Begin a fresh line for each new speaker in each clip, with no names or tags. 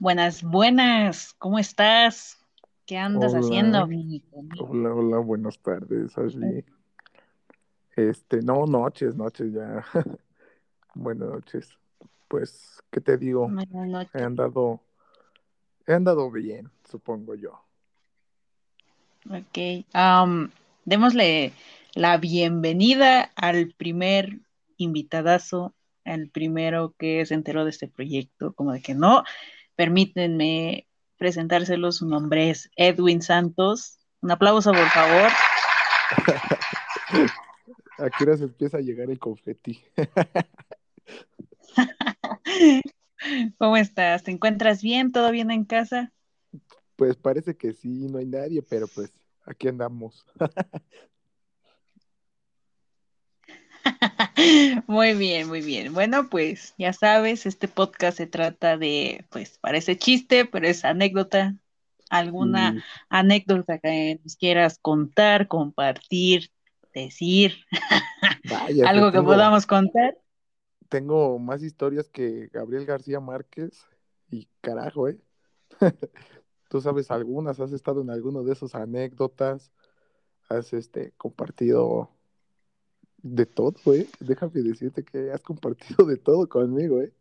Buenas, buenas, ¿cómo estás? ¿Qué andas
Hola,
haciendo?
hola, hola, buenas tardes, Ashley. Este, no, noches, noches ya. Buenas noches. Pues, ¿qué te digo?
Buenas
He
noches.
andado, he andado bien, supongo yo.
Ok, am, démosle la bienvenida al primer invitadazo, al primero que se enteró de este proyecto, como de que no, permítanme presentárselo, su nombre es Edwin Santos. Un aplauso, por favor.
¿A qué hora se empieza a llegar el confeti?
¿Cómo estás? ¿Te encuentras bien? ¿Todo bien en casa?
Pues parece que sí, no hay nadie, pero pues aquí andamos.
Muy bien, muy bien. Bueno, pues ya sabes, este podcast se trata de, pues parece chiste, pero es anécdota. ¿Alguna
Y
anécdota que nos quieras contar, compartir, decir?
vaya,
¿Algo que
tengo,
podamos contar?
tengo más historias que Gabriel García Márquez. Y carajo, ¿eh? Tú sabes algunas, has estado en alguno de esos anécdotas, has este compartido de todo, ¿eh? Déjame decirte que has compartido de todo conmigo, ¿eh?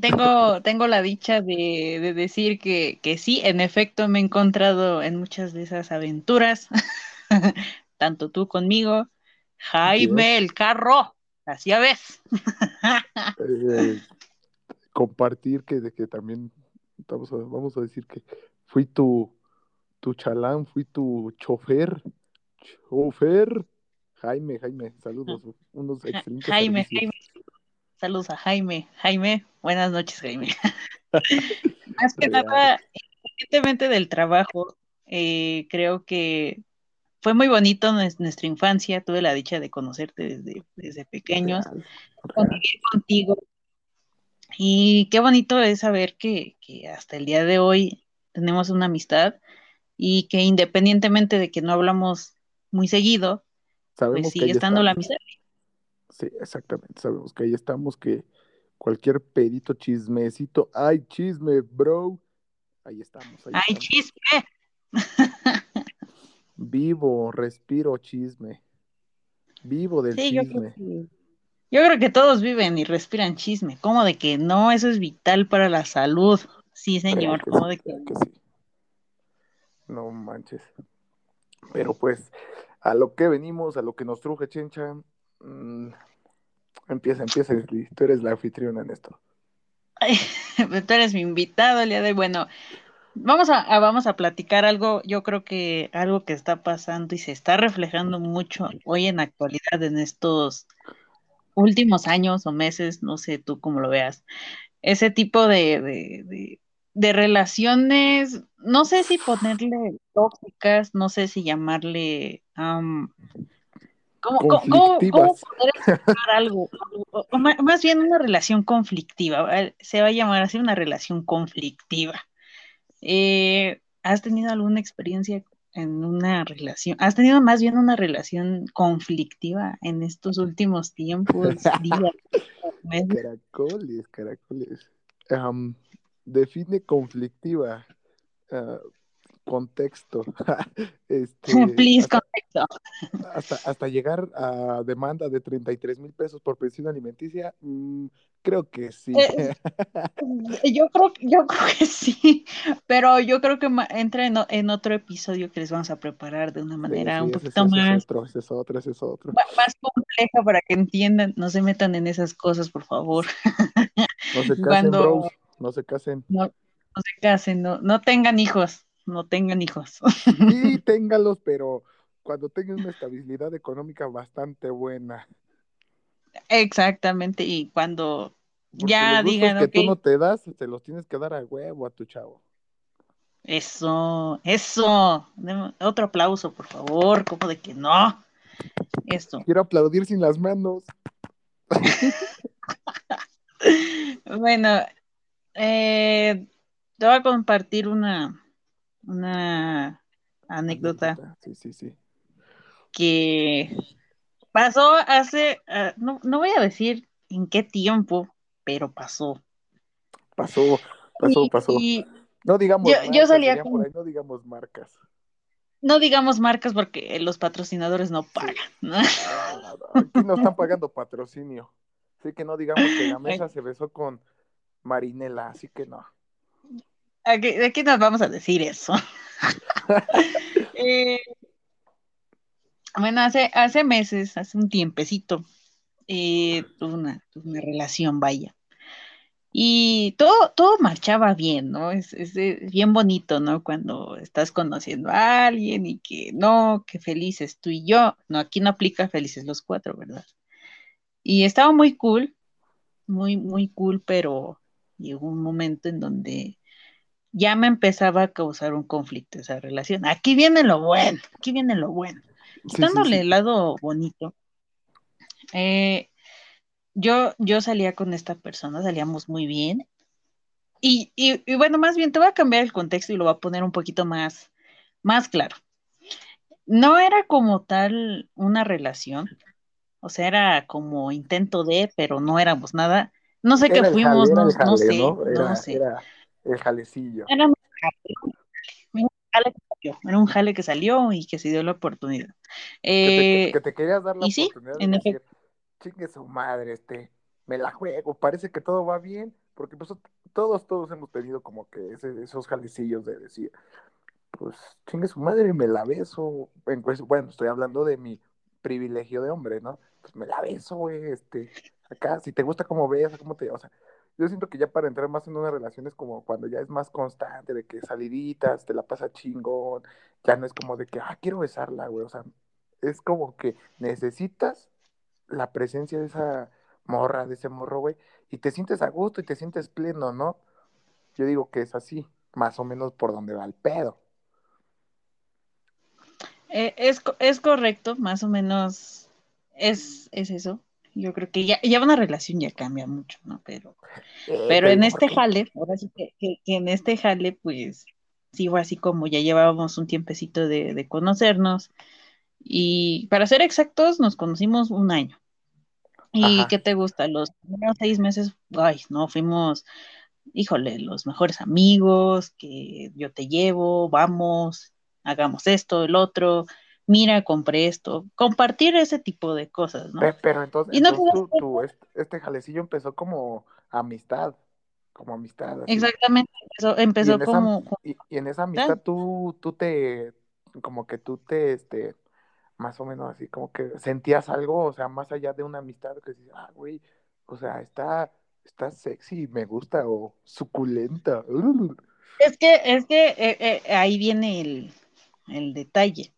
Tengo, tengo la dicha de, de decir que, que sí, en efecto me he encontrado en muchas de esas aventuras, tanto tú conmigo, Jaime el carro, así ya ves.
Eh, compartir que, de que también vamos a, vamos a decir que fui tu, tu chalán, fui tu chofer, chofer. Jaime, Jaime, saludos, unos excelentes
Jaime,
servicios.
Jaime, saludos a Jaime. Jaime, buenas noches, Jaime. Más que
Real.
nada, independientemente del trabajo, eh, creo que fue muy bonito nues- nuestra infancia. Tuve la dicha de conocerte desde, desde pequeños,
Real, real.
convivir contigo. Y qué bonito es saber que, que hasta el día de hoy tenemos una amistad y que independientemente de que no hablamos muy seguido, pues
Sabemos
sigue estando la amistad.
Sí, exactamente. Sabemos que ahí estamos, que cualquier pedito chismecito, ay, chisme, bro. Ahí estamos, ahí
¡Ay,
estamos.
chisme!
Vivo, respiro chisme. Vivo del
Sí, yo creo
chisme.
que, yo creo que todos viven y respiran chisme. ¿Cómo de que no? Eso es vital para la salud. Sí, señor. ¿Cómo
sí,
de que
que sí. No manches. Pero pues, a lo que venimos, a lo que nos truje, Chencha. mm, empieza, empieza. Tú eres la anfitriona en esto.
Tú eres mi invitado el día de. Bueno, vamos a, vamos a platicar algo. Yo creo que algo que está pasando y se está reflejando mucho hoy en la actualidad, en estos últimos años o meses, no sé tú cómo lo veas. Ese tipo de, de relaciones, no sé si ponerle tóxicas, no sé si llamarle, am, ¿cómo, cómo, cómo, poder algo? O, o ma- más bien una relación conflictiva, se va a llamar así una relación conflictiva. Eh, ¿has tenido alguna experiencia en una relación? ¿Has tenido más bien una relación conflictiva en estos últimos tiempos, días, meses?
Caracoles, caracoles. Define conflictiva. ah, contexto. Este,
Please,
hasta,
contexto.
hasta, hasta llegar a demanda de 33 mil pesos por pensión alimenticia, mm, creo que sí.
Eh, yo creo, yo creo que sí, pero yo creo que entra en, en otro episodio que les vamos a preparar de una manera un
sí,
poquito
ese es
más,
otro, ese es otro, ese es otro.
más compleja para que entiendan, no se metan en esas cosas, por favor.
No se casen,
Cuando
bros, no se casen.
no, no se casen, no, no tengan hijos, no tengan hijos.
Sí, téngalos, pero cuando tengan una estabilidad económica bastante buena.
Exactamente, y cuando
Porque
ya
los
digan,
que tú no te das, se los tienes que dar a huevo a tu chavo.
eso, eso, deme otro aplauso, por favor, como de que no, eso.
Quiero aplaudir sin las manos.
Bueno, eh, te voy a compartir una, una anécdota
Anécdota. Sí, sí, sí.
que pasó hace, ah, no, no voy a decir en qué tiempo, pero pasó.
Pasó, pasó, pasó.
Y,
no digamos
yo,
marcas,
yo salía
por ahí, no digamos marcas.
no digamos marcas porque los patrocinadores no pagan. ¿no?
Ah, aquí no están pagando patrocinio. Así que no digamos que la mesa se besó con Marinela, así que no.
Aquí, aquí nos vamos a decir eso. eh, bueno, hace, hace meses, hace un tiempecito, eh, tuve, una, tuve una relación, vaya. Y todo, todo marchaba bien, ¿no? Es, es, es, bien bonito, ¿no? Cuando estás conociendo a alguien y que no, que felices tú y yo. No, aquí no aplica felices los cuatro, ¿verdad? Y estaba muy cool, muy, muy cool, pero llegó un momento en donde ya me empezaba a causar un conflicto esa relación. Aquí viene lo bueno, aquí viene lo bueno. Quitándole sí, sí, sí. el lado bonito. Eh, yo, yo salía con esta persona, salíamos muy bien. Y, y, y, bueno, más bien te voy a cambiar el contexto y lo voy a poner un poquito más, más claro. No era como tal una relación, o sea, era como intento de, pero no éramos nada. No sé qué fuimos,
jale,
no,
jale,
no, sé,
¿no? Era,
no sé.
Era el jalecillo.
Era un jale, era un jale que salió y que se dio la oportunidad. Eh,
que, te, que, te, querías dar la
y sí,
oportunidad
en
de decir, chingue su madre, este, me la juego, parece que todo va bien, porque pues todos, todos hemos tenido como que ese, esos jalecillos de decir, pues chingue su madre, me la beso, bueno, estoy hablando de mi privilegio de hombre, ¿no? Pues me la beso, güey, este, acá, si te gusta cómo ves, cómo te, o sea, yo siento que ya para entrar más en una relación es como cuando ya es más constante, de que saliditas, te la pasa chingón, ya no es como de que, ah, quiero besarla, güey, o sea, es como que necesitas la presencia de esa morra, de ese morro, güey, y te sientes a gusto y te sientes pleno, ¿no? Yo digo que es así, más o menos por donde va el pedo.
Eh, es, es correcto, más o menos es, es eso. Yo creo que ya, ya una relación ya cambia mucho, ¿no? Pero, eh, pero en este jale, ahora sí que, que, que, en este jale, pues, sí fue así como ya llevábamos un tiempecito de, de conocernos. Y para ser exactos, nos conocimos un año. ¿Y Ajá. qué te gusta? Los primeros seis meses, ay, no, fuimos, híjole, los mejores amigos, que yo te llevo, vamos, hagamos esto, el otro, mira, compré esto, compartir ese tipo de cosas, ¿no?
Pero, pero entonces,
y no
entonces tú, tú, este, este, jalecillo empezó como amistad, como amistad. Así.
Exactamente, empezó, empezó
y esa,
como...
Y, y, en esa amistad tú, tú te, como que tú te, este, más o menos así, como que sentías algo, o sea, más allá de una amistad, que dices, ah, güey, o sea, está, está sexy, me gusta, o suculenta.
Es que, es que eh, eh, ahí viene el, el detalle.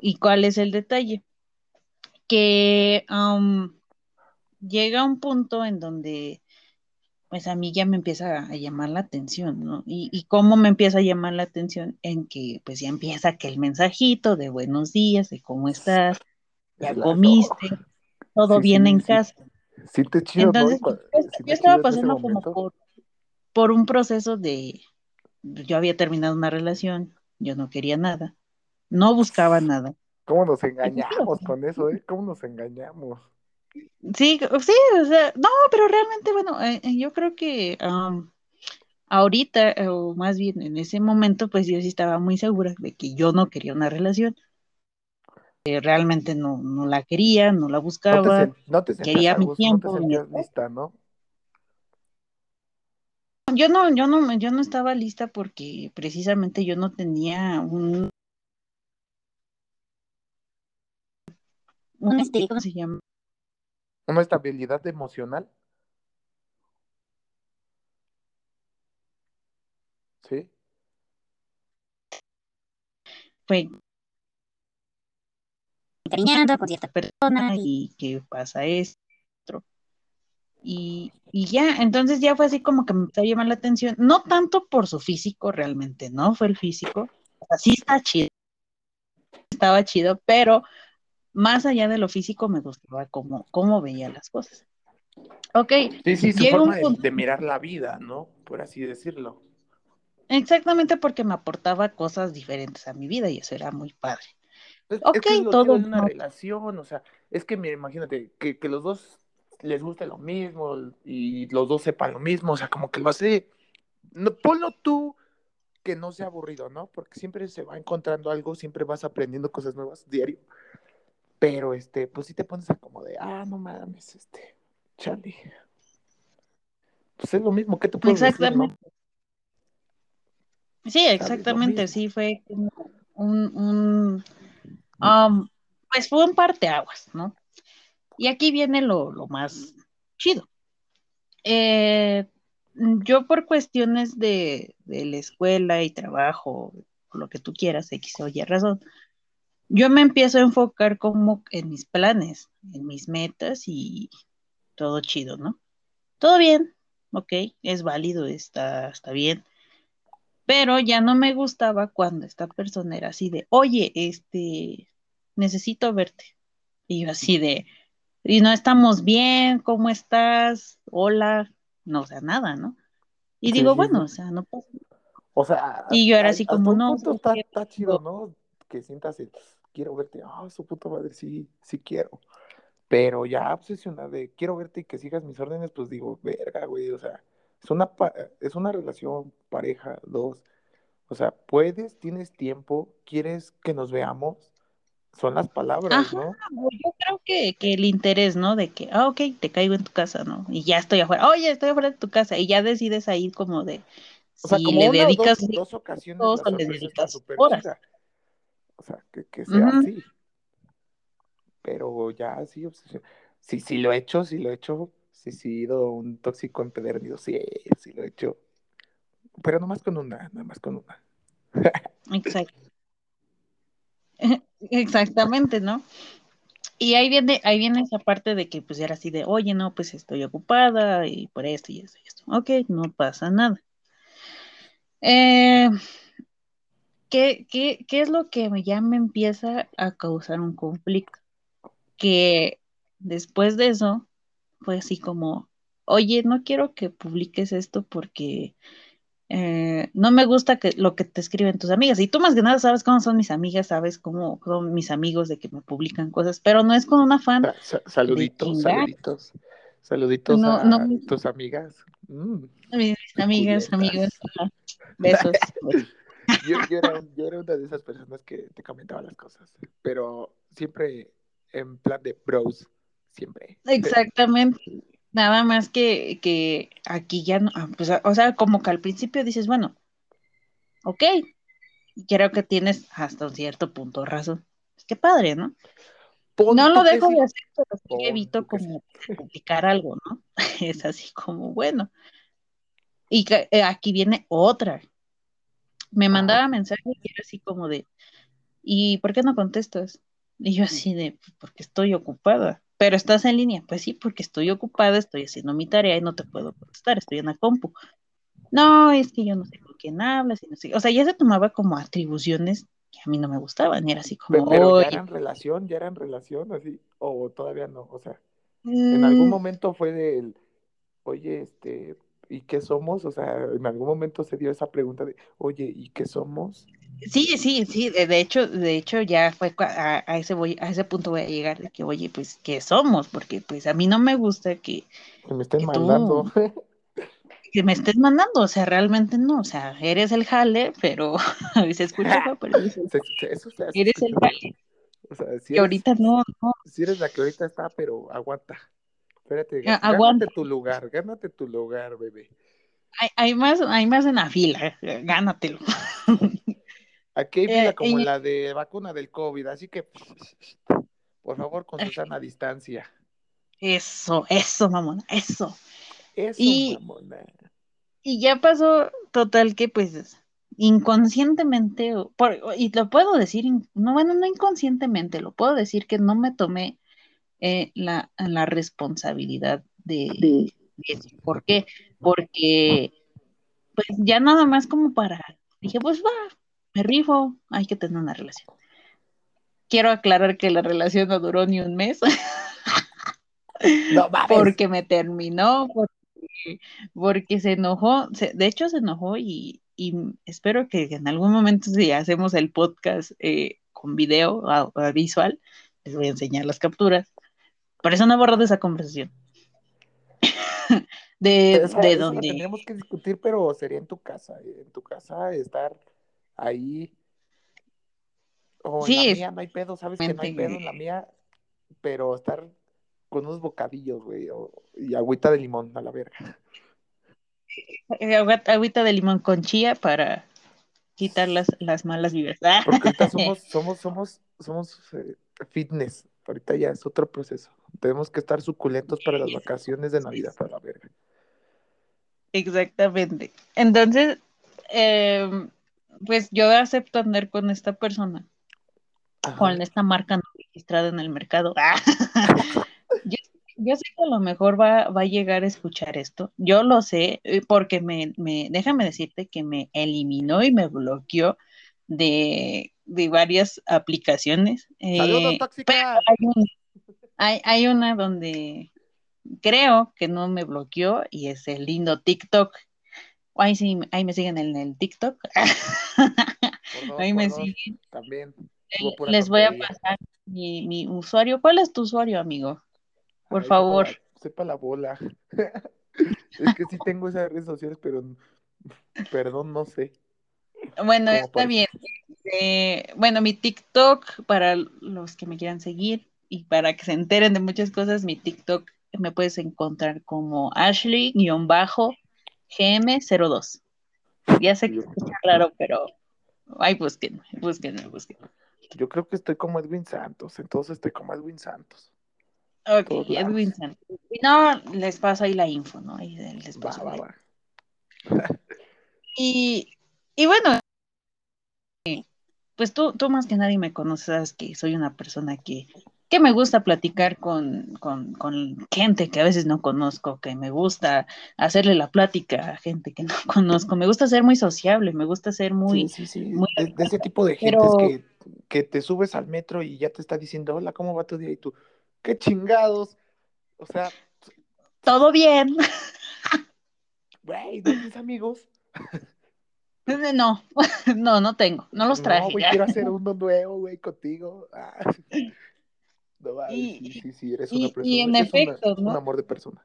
¿Y cuál es el detalle? Que um, llega un punto en donde, pues a mí ya me empieza a llamar la atención, ¿no? Y, y, cómo me empieza a llamar la atención en que, pues ya empieza aquel mensajito de buenos días, de cómo estás, ya
Claro.
comiste, todo
Sí,
bien
sí,
en
sí.
casa.
Sí te chido, ¿no?
Entonces,
cua-
yo,
sí
yo
te
estaba pasando como por, por un proceso de, yo había terminado una relación, yo no quería nada, no buscaba nada.
¿Cómo nos engañamos con eso, eh? ¿Cómo nos engañamos?
Sí, sí, o sea, no, pero realmente, bueno, eh, eh, yo creo que ahorita, eh, o más bien en ese momento, pues yo sí estaba muy segura de que yo no quería una relación, realmente no, no la quería, no la
No te,
buscaba,
no te
quería mi
gusto, no te
tiempo,
lista, ¿no?
Yo no, yo no, yo no estaba lista porque precisamente yo no tenía un, un este, ¿cómo se llama?
Una estabilidad emocional, ¿sí?
Fue encariñada con cierta persona y que pasa esto. Y, y ya, entonces ya fue así como que me empezó a llamar la atención, no tanto por su físico realmente, ¿no? Fue el físico, o sea, sí está chido, estaba chido, pero más allá de lo físico me gustaba cómo, cómo veía las cosas. Ok,
Sí, sí, su
llega un
forma de,
punto,
de mirar la vida, ¿no? Por así decirlo.
exactamente porque me aportaba cosas diferentes a mi vida y eso era muy padre.
Es,
Ok,
es que es
todo,
una
no,
relación, o sea, es que, mira, imagínate, que, que los dos les guste lo mismo y los dos sepan lo mismo, o sea, como que lo hace, no, ponlo tú que no sea aburrido, ¿no? Porque siempre se va encontrando algo, siempre vas aprendiendo cosas nuevas diario. Pero, este, pues si te pones a como de, ah, no mames, este, Charlie. Pues es lo mismo, ¿qué te puedo
exactamente. Sí, exactamente, sí, fue un, un um, pues fue un parteaguas, ¿no? Y aquí viene lo, más chido. Eh, yo por cuestiones de, de, la escuela y trabajo, lo que tú quieras, X o Y razón, yo me empiezo a enfocar como en mis planes, en mis metas y todo chido, ¿no? Todo bien, ok, es válido, está, está bien. Pero ya no me gustaba cuando esta persona era así de, oye, este, necesito verte. Y yo así de, y no estamos bien, ¿cómo estás? Hola, no, o sea, nada, ¿no? Y digo, bueno, o sea, no pasa.
O sea,
y yo era así como, no.
Está, está, chido, ¿no? Que sientas el, quiero verte, ah, su puta madre, sí, sí quiero. Pero ya obsesionada de quiero verte y que sigas mis órdenes, pues digo, verga, güey, o sea, es una, es una relación pareja, dos. O sea, puedes, tienes tiempo, quieres que nos veamos, son las palabras, ¿no?
Yo creo que, que, el interés, ¿no? De que, ah, ok, te caigo en tu casa, ¿no? Y ya estoy afuera, oye, estoy afuera de tu casa, y ya decides ahí como de,
o sea, si como le dedicas dos, dos ocasiones o le dedicas horas. O sea, que, que sea así. Pero ya sí, sí, sí lo he hecho, sí lo he hecho. Sí, sí, he ido un tóxico empedernido, sí, sí lo he hecho. Pero no más con una, nada más con una.
Exacto. Exactamente, ¿no? Y ahí viene, ahí viene esa parte de que pues era así de, oye, no, pues estoy ocupada y por esto y esto y esto. Ok, no pasa nada. Eh, ¿qué, es lo que ya me empieza a causar un conflicto? Que después de eso fue así como, oye, no quiero que publiques esto porque eh, no me gusta que lo que te escriben tus amigas. Y tú más que nada sabes cómo son mis amigas, sabes cómo son mis amigos de que me publican cosas, pero no es con una fan.
saluditos, saluditos. Saluditos a tus amigas. Mm,
mis amigas, amigos. Besos.
yo, era, yo era una de esas personas que te comentaba las cosas, pero siempre en plan de bros, siempre.
Exactamente. Nada más que, que aquí ya no, ah, pues, o sea, como que al principio dices, bueno, ok, creo que tienes hasta un cierto punto razón. Qué padre, ¿no? no lo dejo de hacer, pero sí evito como publicar algo, ¿no? es así como, bueno. Y eh, aquí viene otra. Me mandaba mensaje y era así como de, ¿y por qué no contestas? Y yo así de, pues, porque estoy ocupada. Pero estás en línea. Pues sí, porque estoy ocupada, estoy haciendo mi tarea y no te puedo contestar, estoy en la compu. No, es que yo no sé con quién hablas y no sé. O sea, ya se tomaba como atribuciones que a mí no me gustaban, y era así como.
Pero, ya eran relación, ya eran relación, así, o todavía no, o sea, en algún mm. momento fue del, oye, este, ¿y qué somos? O sea, en algún momento se dio esa pregunta de, oye, ¿y qué somos?
Sí, sí, sí, de hecho, de hecho ya fue a, ese voy, a ese punto voy a llegar de que, oye, pues, ¿qué somos? Porque pues a mí no me gusta que,
que me estén mandando.
que me estés mandando, o sea, realmente no, o sea, eres el jale, pero se escucha, pero eres el, eres el jale. O sea, si eres, ahorita no, no.
Si eres la que ahorita está, pero aguanta. Espérate, gánate tu lugar, gánate tu lugar, bebé.
Hay, hay, más, hay más en la fila, gánatelo.
Aquí hay fila eh, como la de vacuna del COVID, así que por favor con Susana a distancia.
Eso, eso, mamona, eso.
Eso, y, mamona.
Y ya pasó total que pues inconscientemente, y lo puedo decir, no, bueno, no inconscientemente, lo puedo decir que no me tomé eh, la, la, responsabilidad de, eso. ¿Por qué? Porque pues ya nada más como para, dije, pues va, me rifo, hay que tener una relación. Quiero aclarar que la relación no duró ni un mes. porque me terminó, porque, porque se enojó, de hecho se enojó y, y, espero que en algún momento si hacemos el podcast eh, con video visual, les voy a enseñar las capturas por eso no borro de esa conversación. de, de donde
tendríamos que discutir, pero sería en tu casa, en tu casa estar ahí o en la mía, no hay pedo, sabes que no hay pedo en la mía, pero estar con unos bocadillos, güey, y agüita de limón a la verga.
eh, agüita de limón con chía para quitar las, las malas vibras.
Porque ahorita somos, somos, somos, somos eh, fitness, ahorita ya es otro proceso. Tenemos que estar suculentos para las vacaciones de Navidad a la verga.
Exactamente. Entonces, em, pues yo acepto andar con esta persona,
Ajá.
con esta marca no registrada en el mercado. Yo, yo sé que a lo mejor va, va a llegar a escuchar esto. Yo lo sé, eh, porque me, me, déjame decirte que me eliminó y me bloqueó de, de varias aplicaciones.
¡Saludos,
Eh,
tóxica!
hay, un- hay, hay una donde creo que no me bloqueó y es el lindo TikTok. Ahí sí, ahí me siguen en el TikTok. Ahí me siguen.
También. Pura
Les voy a pasar mi, mi usuario. ¿Cuál es tu usuario, amigo? Por
Ay, sepa
favor.
la- Sepa la bola. es que sí tengo esas redes sociales, pero perdón, no sé.
Bueno, está bien. Eh, bueno, mi TikTok, para los que me quieran seguir y para que se enteren de muchas cosas, mi TikTok me puedes encontrar como Ashley-GM02. Ya sé que escucha raro, pero ay, búsquenme, búsquenme, búsquenme.
yo creo que estoy como Edwin Santos, entonces estoy como Edwin Santos.
Ok,
Todos lados.
Edwin Santos. Si no, les paso ahí la info, ¿no? Ahí les paso
va,
la-
va.
Y, y bueno, pues tú, tú más que nadie me conoces, que soy una persona que, que me gusta platicar con, con, con gente que a veces no conozco, que me gusta hacerle la plática a gente que no conozco, me gusta ser muy sociable, me gusta ser muy,
Sí, sí, sí.
muy
De, de ese tipo de gentes
Pero-
que, que te subes al metro y ya te está diciendo, hola, ¿cómo va tu día? Y tú, qué chingados. O sea,
todo bien.
güey, ¿no tienes amigos?
No, no, no tengo, no los traje.
No, güey, quiero hacer uno nuevo, güey, contigo. Ah. No,
Y-
sí, sí, sí, eres
y-
una
y
persona.
en
eres una-
efecto, ¿no?
un amor de persona.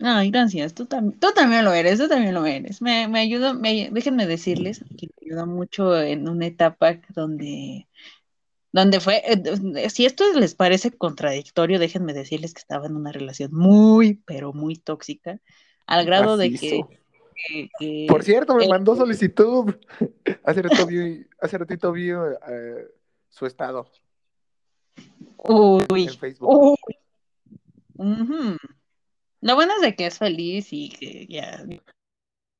Ay, gracias. Tú, tam- tú también lo eres, tú también lo eres. Me, me ayudó, me, déjenme decirles que me ayudó mucho en una etapa donde, donde fue, eh, si esto les parece contradictorio, déjenme decirles que estaba en una relación muy, pero muy tóxica, al grado de que. Que- que-
Por cierto, me
el-
mandó solicitud. Hace ratito vi, hace ratito vi eh, su estado
uy,
en Facebook.
uy. Lo bueno es de que es feliz y que ya,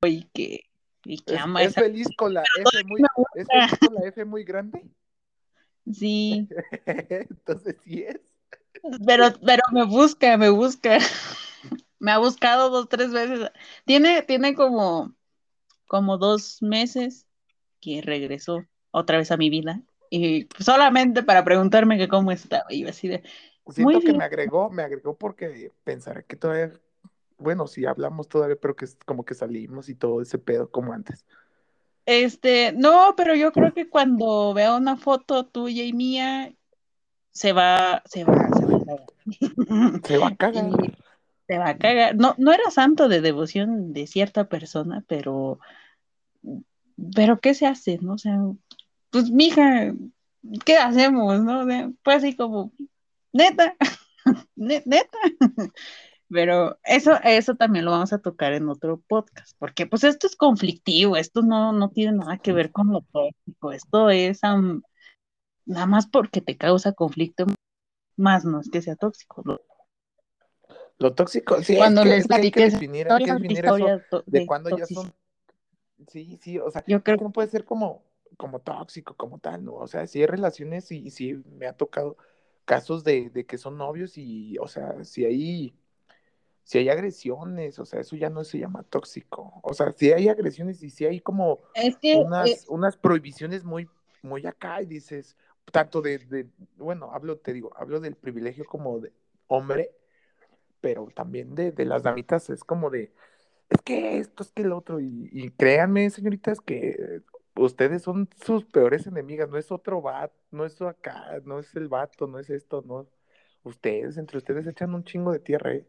y que, y que
¿Es,
ama
es
esa,
feliz con la F muy, ¿Es feliz con la F muy grande?
sí.
Entonces sí es.
Pero, pero me busca, me busca. Me ha buscado dos, tres veces. Tiene, tiene como, como dos meses que regresó otra vez a mi vida. Y solamente para preguntarme que cómo estaba. Y yo así de,
Siento
Muy
que
bien.
me agregó, me agregó porque pensaré que todavía, bueno, sí hablamos todavía, pero que es como que salimos y todo ese pedo como antes.
este, no, pero yo creo que cuando vea una foto tuya y mía, se va, se va, se va a cagar.
Se va a cagar.
Y se va a cagar. No, no era santo de devoción de cierta persona, pero, pero ¿qué se hace? ¿No? O sea, pues mija, ¿qué hacemos? ¿No? Fue así como, neta, ne- neta. Pero eso, eso también lo vamos a tocar en otro podcast, porque pues esto es conflictivo, esto no, no tiene nada que ver con lo tóxico, esto es am, nada más porque te causa conflicto, más no es que sea tóxico. Lo
tóxico, sí,
Cuando
es
les
es que hay que definir, hay que
historias,
definir eso
historias to-
de
de
cuando ya son. Sí, sí, o sea,
Yo creo
que no puede ser como, como tóxico, como tal, ¿no? O sea, sí hay relaciones y sí me ha tocado casos de, de que son novios y, o sea, si hay, si hay agresiones, o sea, eso ya no se llama tóxico. O sea, si hay agresiones y si hay como
Es que
unas,
eh,
unas prohibiciones muy, muy acá y dices, tanto de, de, bueno, hablo, te digo, hablo del privilegio como de hombre, pero también de, de las damitas es como de, es que esto, es que el otro, y, y créanme, señoritas, que ustedes son sus peores enemigas, no es otro vato, no es acá, no es el vato, no es esto, no. Ustedes, entre ustedes echan un chingo de tierra, ¿eh?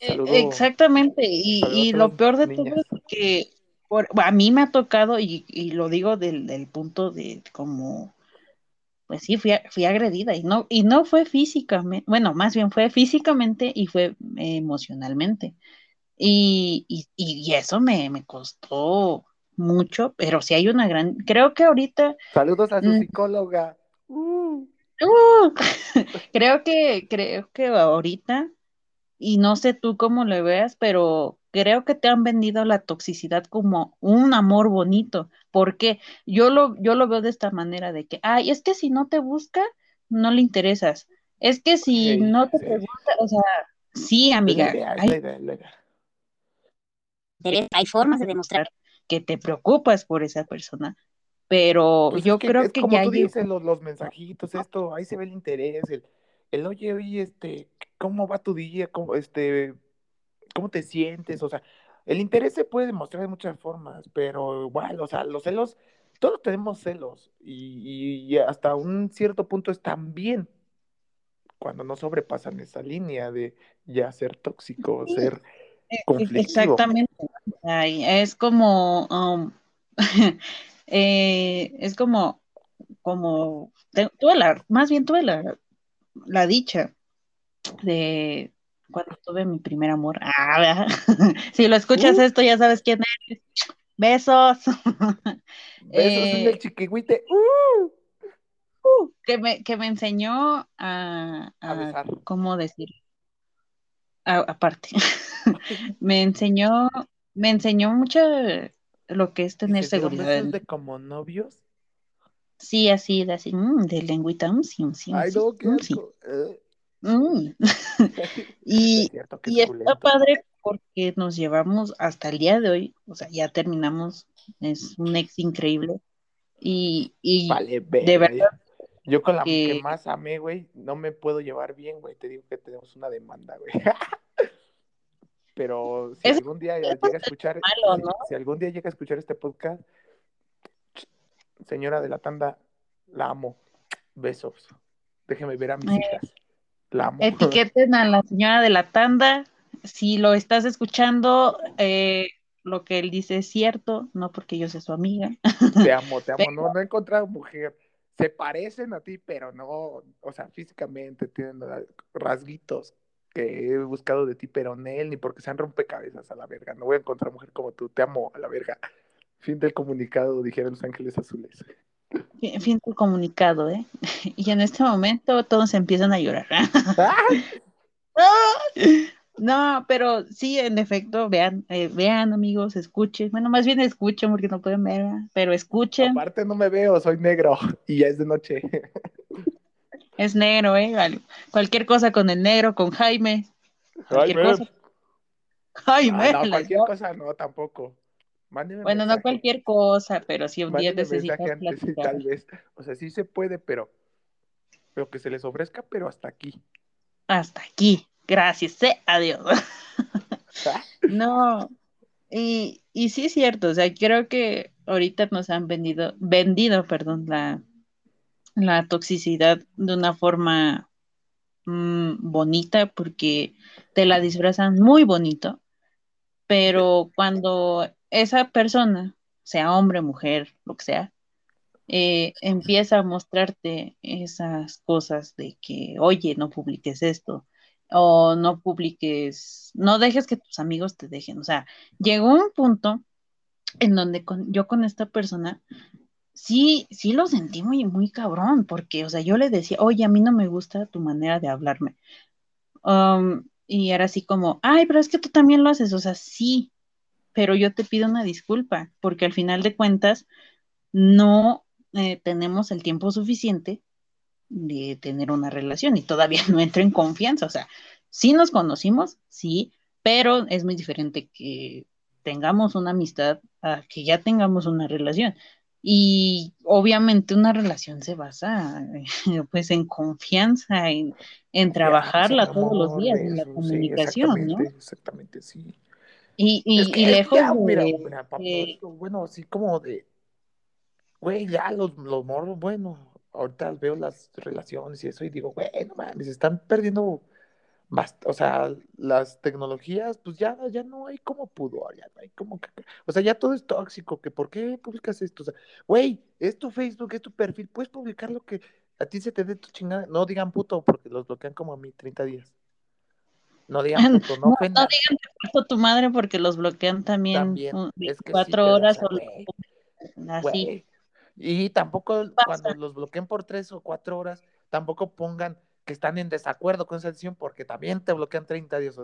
Saludo,
Exactamente, y, y lo peor de
niñas.
todo es que por- a mí me ha tocado, y, y lo digo del, del punto de como, pues sí, fui, fui agredida, y no, y no fue físicamente, bueno, más bien fue físicamente y fue eh, emocionalmente. Y, y, y eso me, me costó mucho, pero sí hay una gran, creo que ahorita,
Saludos a su
mm,
psicóloga. Uh,
¡uh! creo que, creo que ahorita y no sé tú cómo lo veas, pero creo que te han vendido la toxicidad como un amor bonito, porque yo lo, yo lo veo de esta manera de que, ay, es que si no te busca, no le interesas. Es que si no te
sí.
pregunta, o sea, sí,
Es la
amiga,
idea,
hay,
la idea, es la idea.
hay formas de demostrar que te preocupas por esa persona, pero
Pues es
yo
que
creo
es
que
como
ya
tú dices, los, los mensajitos, esto, ahí se ve el interés, el, el oye, oye, este, ¿cómo va tu día? ¿Cómo, este, cómo te sientes? O sea, el interés se puede demostrar de muchas formas, pero igual, o sea, los celos, todos tenemos celos y, y hasta un cierto punto están bien cuando no sobrepasan esa línea de ya ser tóxico,
Sí,
ser
e-
conflictivo.
exactamente. Ay, es como, um, eh, es como como tuve la, más bien tuve la, la dicha de cuando tuve mi primer amor. Ah, si lo escuchas
Uh,
esto, ya sabes quién es. Besos.
besos en el
Eh,
chiquihuite, uh,
uh, que me, que me enseñó a,
a
a. ¿cómo decir? Aparte, me enseñó, me enseñó mucho lo que es tener seguridad
de como novios.
sí, así, de así, mm, de lengüita, mm, sí, sí,
Ay,
sí,
no, qué
mm,
asco. Eh,
Mm.
No es
Y, y está padre porque nos llevamos hasta el día de hoy, o sea, ya terminamos, es un ex increíble y, y
Vale,
de verdad.
Yo con la que
que
más amé, güey, no me puedo llevar bien, güey. Te digo que tenemos una demanda, güey. Pero si algún día llega a
es
escuchar,
malo,
si, algún día llega a escuchar este podcast, señora de la tanda, la amo. Besos. Déjeme ver a mis
Eh,
hijas. La
etiqueten a la señora de la tanda, si lo estás escuchando, eh, lo que él dice es cierto, no porque yo sea su amiga,
Te amo, te amo.
pero
No, no he encontrado mujer. Se parecen a ti, pero no, o sea, físicamente tienen rasguitos que he buscado de ti, pero en él, ni porque sean rompecabezas a la verga. No voy a encontrar mujer como tú. Te amo a la verga. Fin del comunicado, dijeron los ángeles azules.
Fin fin del comunicado, ¿eh? Y en este momento todos empiezan a llorar.
¡Ah!
No, pero sí, en efecto, vean, eh, vean amigos, escuchen, bueno, más bien escuchen porque no pueden ver, pero escuchen,
Aparte no me veo, soy negro y ya es de noche.
es negro, ¿eh? Vale. Cualquier cosa con el negro, con Jaime, cualquier
Jaime.
cosa, Jaime,
No, no, cualquier cosa no, tampoco. Mándeme
bueno, no cualquier cosa, pero si un día
Mándeme
necesitas
antes, sí,
platicar,
tal vez. O sea, sí se puede, pero lo que se les ofrezca, pero hasta aquí.
hasta aquí, gracias, eh, adiós.
¿Ah?
No, y, y sí es cierto, o sea, creo que ahorita nos han vendido, vendido, perdón, la, la toxicidad de una forma mm, bonita porque te la disfrazan muy bonito, pero cuando esa persona, sea hombre, mujer, lo que sea, eh, empieza a mostrarte esas cosas de que, oye, no publiques esto, o no publiques, no dejes que tus amigos te dejen. O sea, llegó un punto en donde con, yo con esta persona sí, sí lo sentí muy, muy cabrón, porque, o sea, yo le decía, oye, a mí no me gusta tu manera de hablarme. Um, y era así como, ay, pero es que tú también lo haces, o sea, sí, pero yo te pido una disculpa, porque al final de cuentas no eh, tenemos el tiempo suficiente de tener una relación y todavía no entro en confianza, o sea, sí nos conocimos, sí, pero es muy diferente que tengamos una amistad a que ya tengamos una relación. Y obviamente una relación se basa pues en confianza, en, en trabajarla todos los días, en la
besos, sí,
comunicación, ¿no?
exactamente, sí.
Y, y,
que,
lejos
ya,
de,
mira, papá, bueno, así como de, güey, ya los, los morros, bueno, ahorita veo las relaciones y eso y digo, güey, no mames, están perdiendo basta, o sea, las tecnologías, pues ya, ya no hay como pudor, ya no hay como que, o sea, ya todo es tóxico, que ¿por qué publicas esto? O sea, güey, es tu Facebook, es tu perfil, puedes publicar lo que a ti se te dé tu chingada, no digan puto porque los bloquean como a mí 30 días. No digan puto, no,
No,
ofendan.
no digan que tu madre porque los bloquean también,
También,
un-
es que sí,
24
pero, o
horas o así.
Y tampoco
Pasa.
cuando los bloqueen por tres o cuatro horas, tampoco pongan que están en desacuerdo con esa decisión porque también te bloquean 30 días.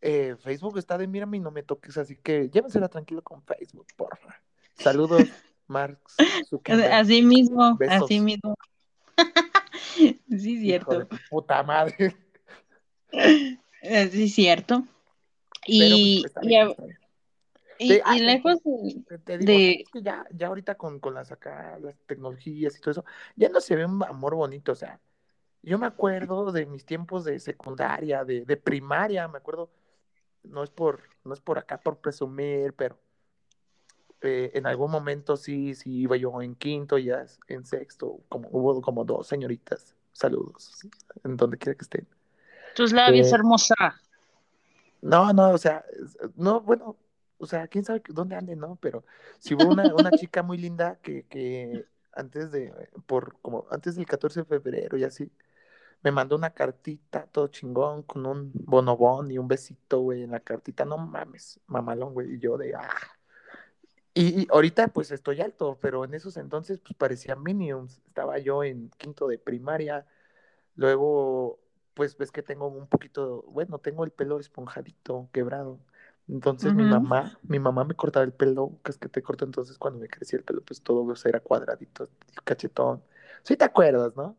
eh, Facebook está de mírame y no me toques, así que llévensela tranquilo con Facebook, porfa. Saludos, Mark Zuckerberg.
Así mismo,
Besos.
así mismo. sí,
Hijo
cierto.
de puta madre.
Sí, cierto.
Pero
Y,
pues,
y,
bien,
a-
está bien.
y-
ah,
lejos de,
Te, te digo,
de-
que ya, ya ahorita con, con las acá, las tecnologías y todo eso, ya no se ve un amor bonito, o sea, yo me acuerdo de mis tiempos de secundaria, de, de primaria, me acuerdo, no es por, no es por acá por presumir, pero eh, en algún momento sí, sí iba yo en quinto, ya en sexto, como hubo como dos señoritas, saludos, en donde quiera que estén.
Tus labios,
Eh,
hermosa.
No, no, o sea, no, bueno, o sea, quién sabe dónde ande, ¿no? Pero si hubo una, una chica muy linda que, que antes de, por, como antes del 14 de febrero y así, me mandó una cartita todo chingón con un bonobón y un besito, güey, en la cartita, no mames, mamalón, güey, y yo de, ah. Y, y ahorita pues estoy alto, pero en esos entonces pues parecía Minions, estaba yo en quinto de primaria, Luego, pues ves que tengo un poquito, bueno, tengo el pelo esponjadito, quebrado. Entonces mi mamá, mi mamá me cortaba el pelo, que es que te corto entonces cuando me crecía el pelo, pues todo o sea, era cuadradito, cachetón. Sí te acuerdas, ¿no?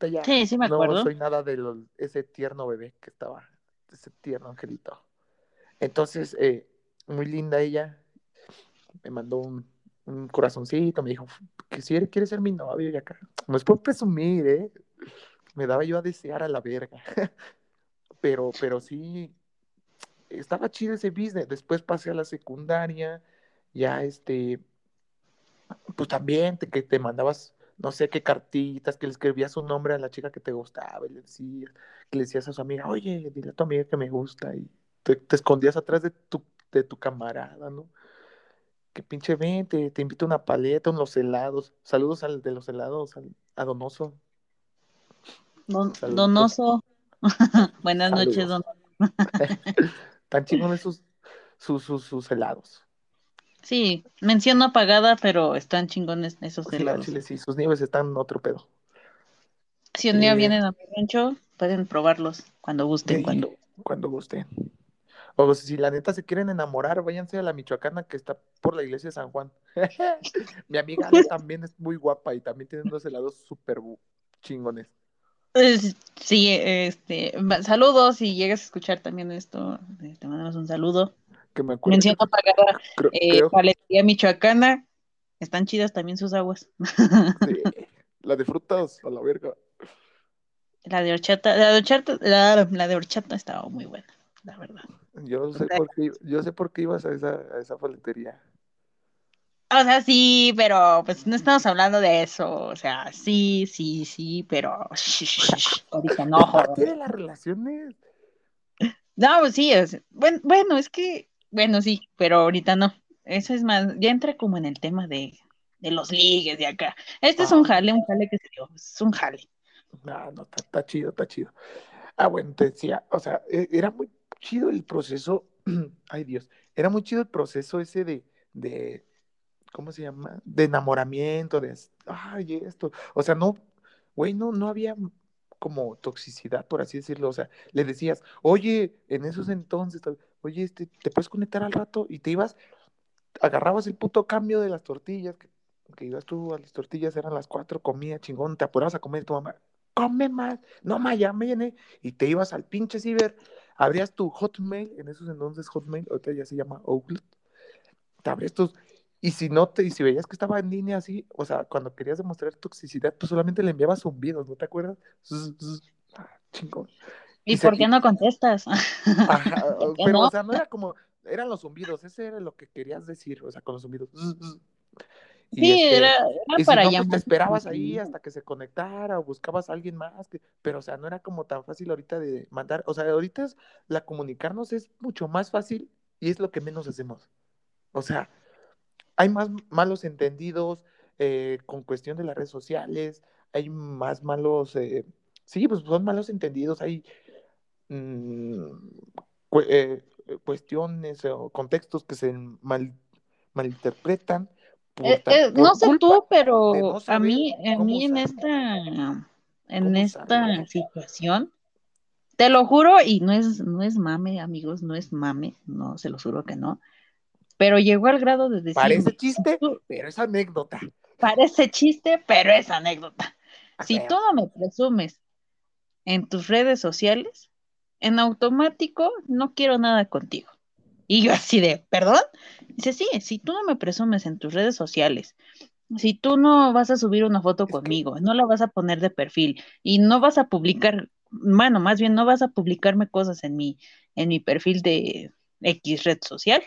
Ya
Sí, sí me
no
acuerdo.
soy nada de lo- ese tierno bebé que estaba, ese tierno angelito. Entonces, eh, muy linda ella, me mandó un, un corazoncito, me dijo que si eres- quieres ser mi novio y acá. No es por presumir, ¿eh? Me daba yo a desear a la verga. Pero, pero sí, estaba chido ese business. Después pasé a la secundaria, ya este, pues también te, que te mandabas, no sé qué cartitas, que le escribías un nombre a la chica que te gustaba y le decías, que le decías a su amiga, oye, dile a tu amiga que me gusta y te, te escondías atrás de tu, de tu camarada, ¿no? Que pinche ven, te, invito a una paleta, unos helados. Saludos al de los helados, a Donoso.
Don- donoso. Buenas noches,
Saludos.
don.
Tan chingones sus, sus, sus, sus helados.
Sí, mención no pagada, pero están chingones esos
Sí,
helados.
chile sí, sus nieves están otro pedo.
Si un día
Eh,
vienen a mi rancho, pueden probarlos cuando gusten,
Sí,
cuando
cuando gusten. O si la neta se quieren enamorar, váyanse a la Michoacana que está por la iglesia de San Juan. Mi amiga Ale también es muy guapa y también tiene unos helados súper chingones.
Es- Sí, este, saludos si llegas a escuchar también esto, eh, te mandamos un saludo.
Que me acuerdo.
Mención pagada,
creo,
eh,
creo
Paletería Michoacana, están chidas también sus aguas.
sí, la de frutas, a la verga.
La de horchata, la de horchata, la, la de horchata estaba muy buena, la verdad.
Yo sé por qué, yo sé por qué ibas a esa, a esa paletería.
O sea, sí, pero pues no estamos hablando de eso, o sea, sí, sí, sí, pero ahorita no, joder.
De las relaciones.
No, pues sí, es- bueno, bueno, es que, bueno, sí, pero ahorita no. Eso es más, ya entra como en el tema de, de los ligues de acá. Este es un
Ah.
jale, un jale que se dio, es un jale.
No, no, está, chido, está chido. Ah, bueno, te decía, o sea, e- era muy chido el proceso, ay Dios, era muy chido el proceso ese de, de, ¿cómo se llama? De enamoramiento, de, ay, esto, o sea, no, güey, no, no había como toxicidad, por así decirlo, o sea, le decías, oye, en esos entonces, oye, este, ¿te puedes conectar al rato? Y te ibas, agarrabas el puto cambio de las tortillas, que, que ibas tú a las tortillas, eran las cuatro, comía chingón, te apurabas a comer, tu mamá, come más, no más, ya me llené, y te ibas al pinche ciber, abrías tu Hotmail, en esos entonces Hotmail, ahorita ya se llama Outlook, te abrías tus, y si no te, y si veías que estaba en línea así, o sea, cuando querías demostrar toxicidad, pues solamente le enviabas zumbidos, ¿no te acuerdas? Zzz, zzz, ah, chingón.
¿Y
Y se-
por qué no contestas?
Ajá,
¿Por qué
pero,
no?
o sea, no era como, eran los zumbidos, ese era lo que querías decir, o sea, con los zumbidos. Zzz, zzz. Y,
Sí,
este,
era, era
y si
para
no, pues te esperabas ahí hasta que se conectara o buscabas a alguien más, que- pero o sea, no era como tan fácil ahorita de mandar, o sea, ahorita es, la comunicarnos es mucho más fácil y es lo que menos hacemos. O sea, hay más malos entendidos eh, con cuestión de las redes sociales, hay más malos, eh, sí, pues son malos entendidos, hay mm, cu- eh, cuestiones o contextos que se mal, malinterpretan por,
Eh, eh, no sé tú, pero
no
a mí, a mí en esta, en esta situación, te lo juro, y no es, no es mame, amigos, no es mame, no, se lo juro que no, pero llegó al grado de
Parece
decirme,
chiste, pero es anécdota.
parece chiste, pero es anécdota.
A
Si tú no me presumes en tus redes sociales, en automático no quiero nada contigo. Y yo así de, ¿perdón? Dice, sí, si tú no me presumes en tus redes sociales, si tú no vas a subir una foto
Es que-
conmigo, no la vas a poner de perfil y no vas a publicar, bueno, más bien no vas a publicarme cosas en mi, en mi perfil de X red social,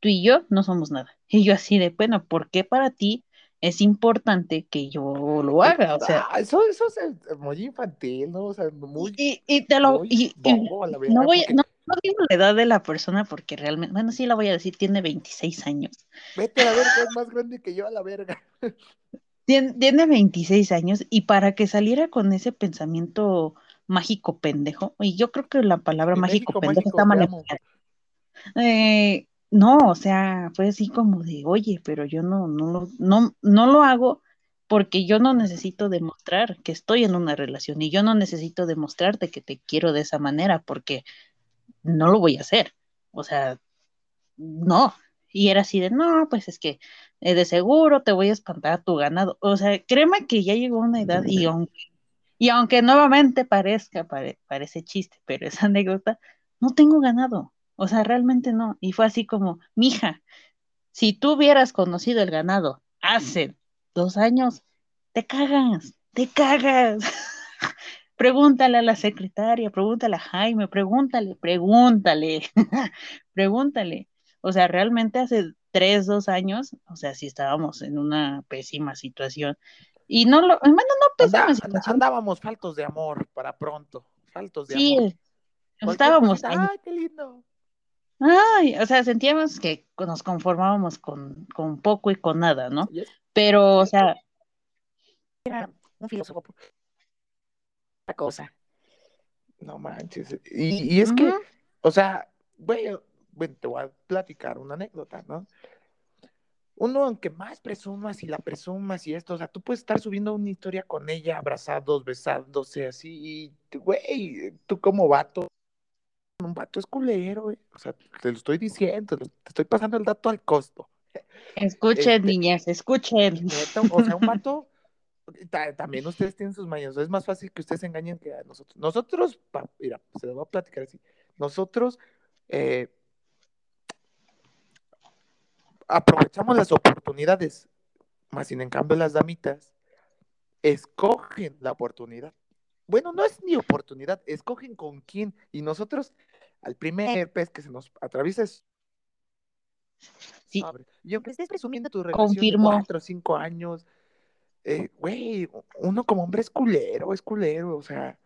tú y yo no somos nada. Y yo así de, bueno, ¿por qué para ti es importante que yo lo haga? O sea,
Ah, eso, eso es muy infantil, ¿no? O sea, muy,
y, y te lo, y,
bobo
no voy,
porque
no, no digo la edad de la persona porque realmente, bueno, sí la voy a decir, tiene 26 años.
vete a la verga, es más grande que yo a la verga.
Tien- Tiene 26 años y para que saliera con ese pensamiento mágico pendejo, y yo creo que la palabra mágico pendejo
mágico,
está mal. Eh, no, o sea, fue así como de, oye, pero yo no, no, lo- no, no lo hago porque yo no necesito demostrar que estoy en una relación y yo no necesito demostrarte que te quiero de esa manera porque no lo voy a hacer. O sea, no. Y era así de, no, pues es que eh, de seguro te voy a espantar a tu ganado. O sea, créeme que ya llegó una edad y aunque, y aunque nuevamente parezca, pare- parece chiste, pero es anécdota, no tengo ganado. O sea, realmente no. Y fue así como, mija, si tú hubieras conocido el ganado hace dos años, te cagas, te cagas. Pregúntale a la secretaria, pregúntale a Jaime, pregúntale, pregúntale, pregúntale. O sea, realmente hace tres, dos años, o sea, sí estábamos en una pésima situación. Y no lo, bueno, no pésima situación,
andábamos faltos de amor para pronto, faltos de
sí,
amor. Cualquier
estábamos
cosita,
ahí.
ay, qué lindo.
Ay, o sea, sentíamos que nos conformábamos con, con poco y con nada, ¿no? Pero, o sea,
un filósofo. La cosa. No manches. Y, y es que, o sea, güey, bueno, te voy a platicar una anécdota, ¿no? Uno, aunque más presumas y la presumas y esto, o sea, tú puedes estar subiendo una historia con ella, abrazados, besándose, así, y, güey, tú como vato, un vato es culero, güey. O sea, te lo estoy diciendo, te estoy pasando el dato al costo.
escuchen,
Este,
niñas, escuchen.
neta, o sea, un vato, ta- también ustedes tienen sus mañas, es más fácil que ustedes engañen que a nosotros. Nosotros, pa- mira, se lo voy a platicar así, nosotros eh, aprovechamos las oportunidades, más sin en cambio las damitas escogen la oportunidad. Bueno, no es ni oportunidad, escogen con quién. Y nosotros, al primer pez que se nos atraviesa, es
Sí.
Y aunque estés presumiendo tu relación de
confirmo.
cuatro o cinco años, eh, güey, uno como hombre es culero, es culero, o sea,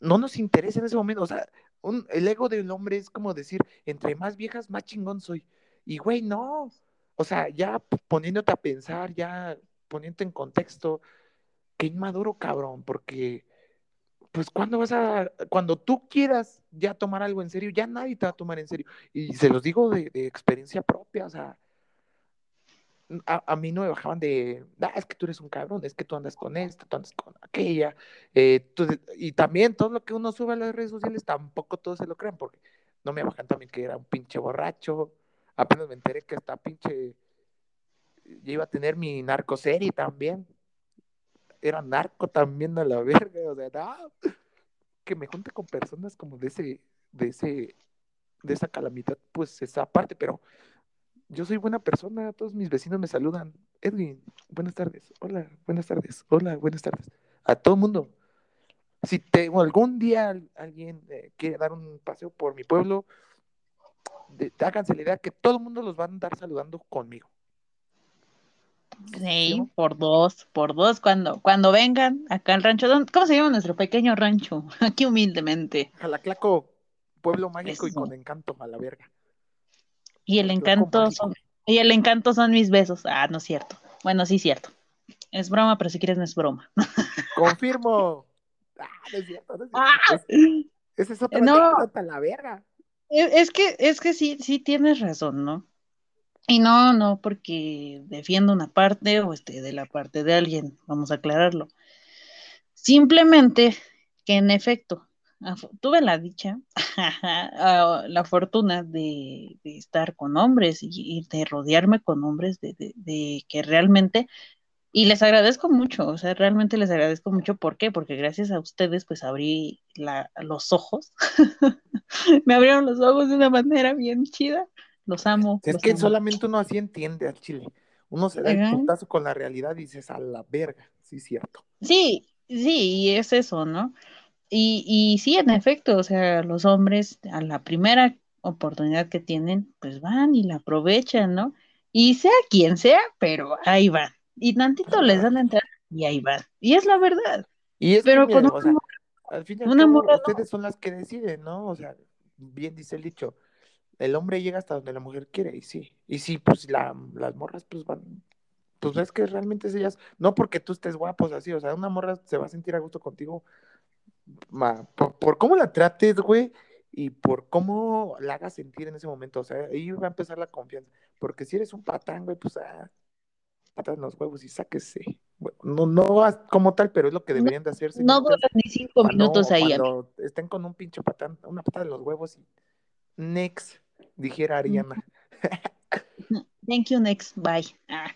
no nos interesa en ese momento, o sea, un- el ego del hombre es como decir, entre más viejas, más chingón soy. Y güey, no, o sea, ya poniéndote a pensar, ya poniéndote en contexto, qué inmaduro, cabrón, porque, pues, cuando vas a, cuando tú quieras ya tomar algo en serio, ya nadie te va a tomar en serio. Y se los digo de, experiencia propia, o sea, a, a mí no me bajaban de, ah, es que tú eres un cabrón, es que tú andas con esta, tú andas con aquella, eh, y también todo lo que uno sube a las redes sociales, tampoco todos se lo crean, porque no me bajan también que era un pinche borracho, apenas me enteré que hasta pinche, yo iba a tener mi narcoserie también, era narco también a la verga, o sea, no, que me junte con personas como de ese, de ese, de esa calamidad, pues esa parte, pero yo soy buena persona, todos mis vecinos me saludan. Edwin, buenas tardes. Hola, buenas tardes. Hola, buenas tardes. A todo el mundo. Si te, algún día al- alguien eh, quiere dar un paseo por mi pueblo, háganse la idea que todo el mundo los va a andar saludando conmigo.
Sí, por dos, por dos, cuando, cuando vengan acá al rancho. ¿Cómo se llama nuestro pequeño rancho? Aquí humildemente.
Jalaclaco, pueblo mágico y con encanto a la verga.
Y el encanto son, y el encanto son mis besos. Ah, no es cierto. Bueno, sí es cierto. Es broma, pero si quieres no es broma.
Confirmo. Ah, no es cierto, no es cierto. Ah. Esa es otra no, la verga.
Es que, es que sí, sí tienes razón, ¿no? Y no, no porque defiendo una parte o esté de la parte de alguien, vamos a aclararlo. Simplemente que en efecto, tuve la dicha, ah, la fortuna de, estar con hombres y, de rodearme con hombres de, de, que realmente, y les agradezco mucho, o sea, realmente les agradezco mucho, ¿por qué? Porque gracias a ustedes pues abrí la, los ojos, me abrieron los ojos de una manera bien chida los amo.
Es que solamente uno así entiende al chile. Uno se da el putazo con la realidad y dices, a la verga, sí, cierto.
Sí, sí, y es eso, ¿no? Y, y sí, en efecto, o sea, los hombres a la primera oportunidad que tienen, pues van y la aprovechan, ¿no? Y sea quien sea, pero ahí van. Y tantito les dan la entrada y ahí van. Y es la verdad.
Y es pero que, al final ustedes son las que deciden, ¿no? O sea, bien dice el dicho, el hombre llega hasta donde la mujer quiere, y sí. Y sí, pues la, las morras, pues van. Pues es que realmente es ellas, no porque tú estés guapos así, o sea, una morra se va a sentir a gusto contigo por, cómo la trates, güey, y por cómo la hagas sentir en ese momento, o sea, ahí va a empezar la confianza. Porque si eres un patán, güey, pues ah, patas los huevos y sáquese. no, no como tal, pero es lo que deberían de hacerse.
No duran ni cinco minutos ahí.
Cuando estén con un pinche patán, una patada de los huevos y next dijera Ariana.
Thank you, next, bye. Ah.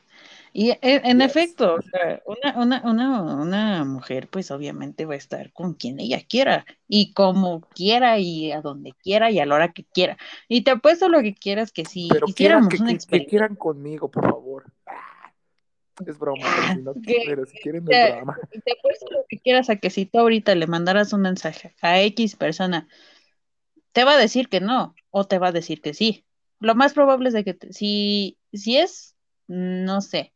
Y e, en, efecto, una, una, una, una, mujer pues obviamente va a estar con quien ella quiera y como quiera y a donde quiera y a la hora que quiera. Y te apuesto lo que quieras que si
que,
una
que, quieran conmigo, por favor. Ah, es broma, pero si, quieren no es broma.
Te apuesto lo que quieras a que si tú ahorita le mandaras un mensaje a X persona te va a decir que no o te va a decir que sí. Lo más probable es de que si, si es, no sé,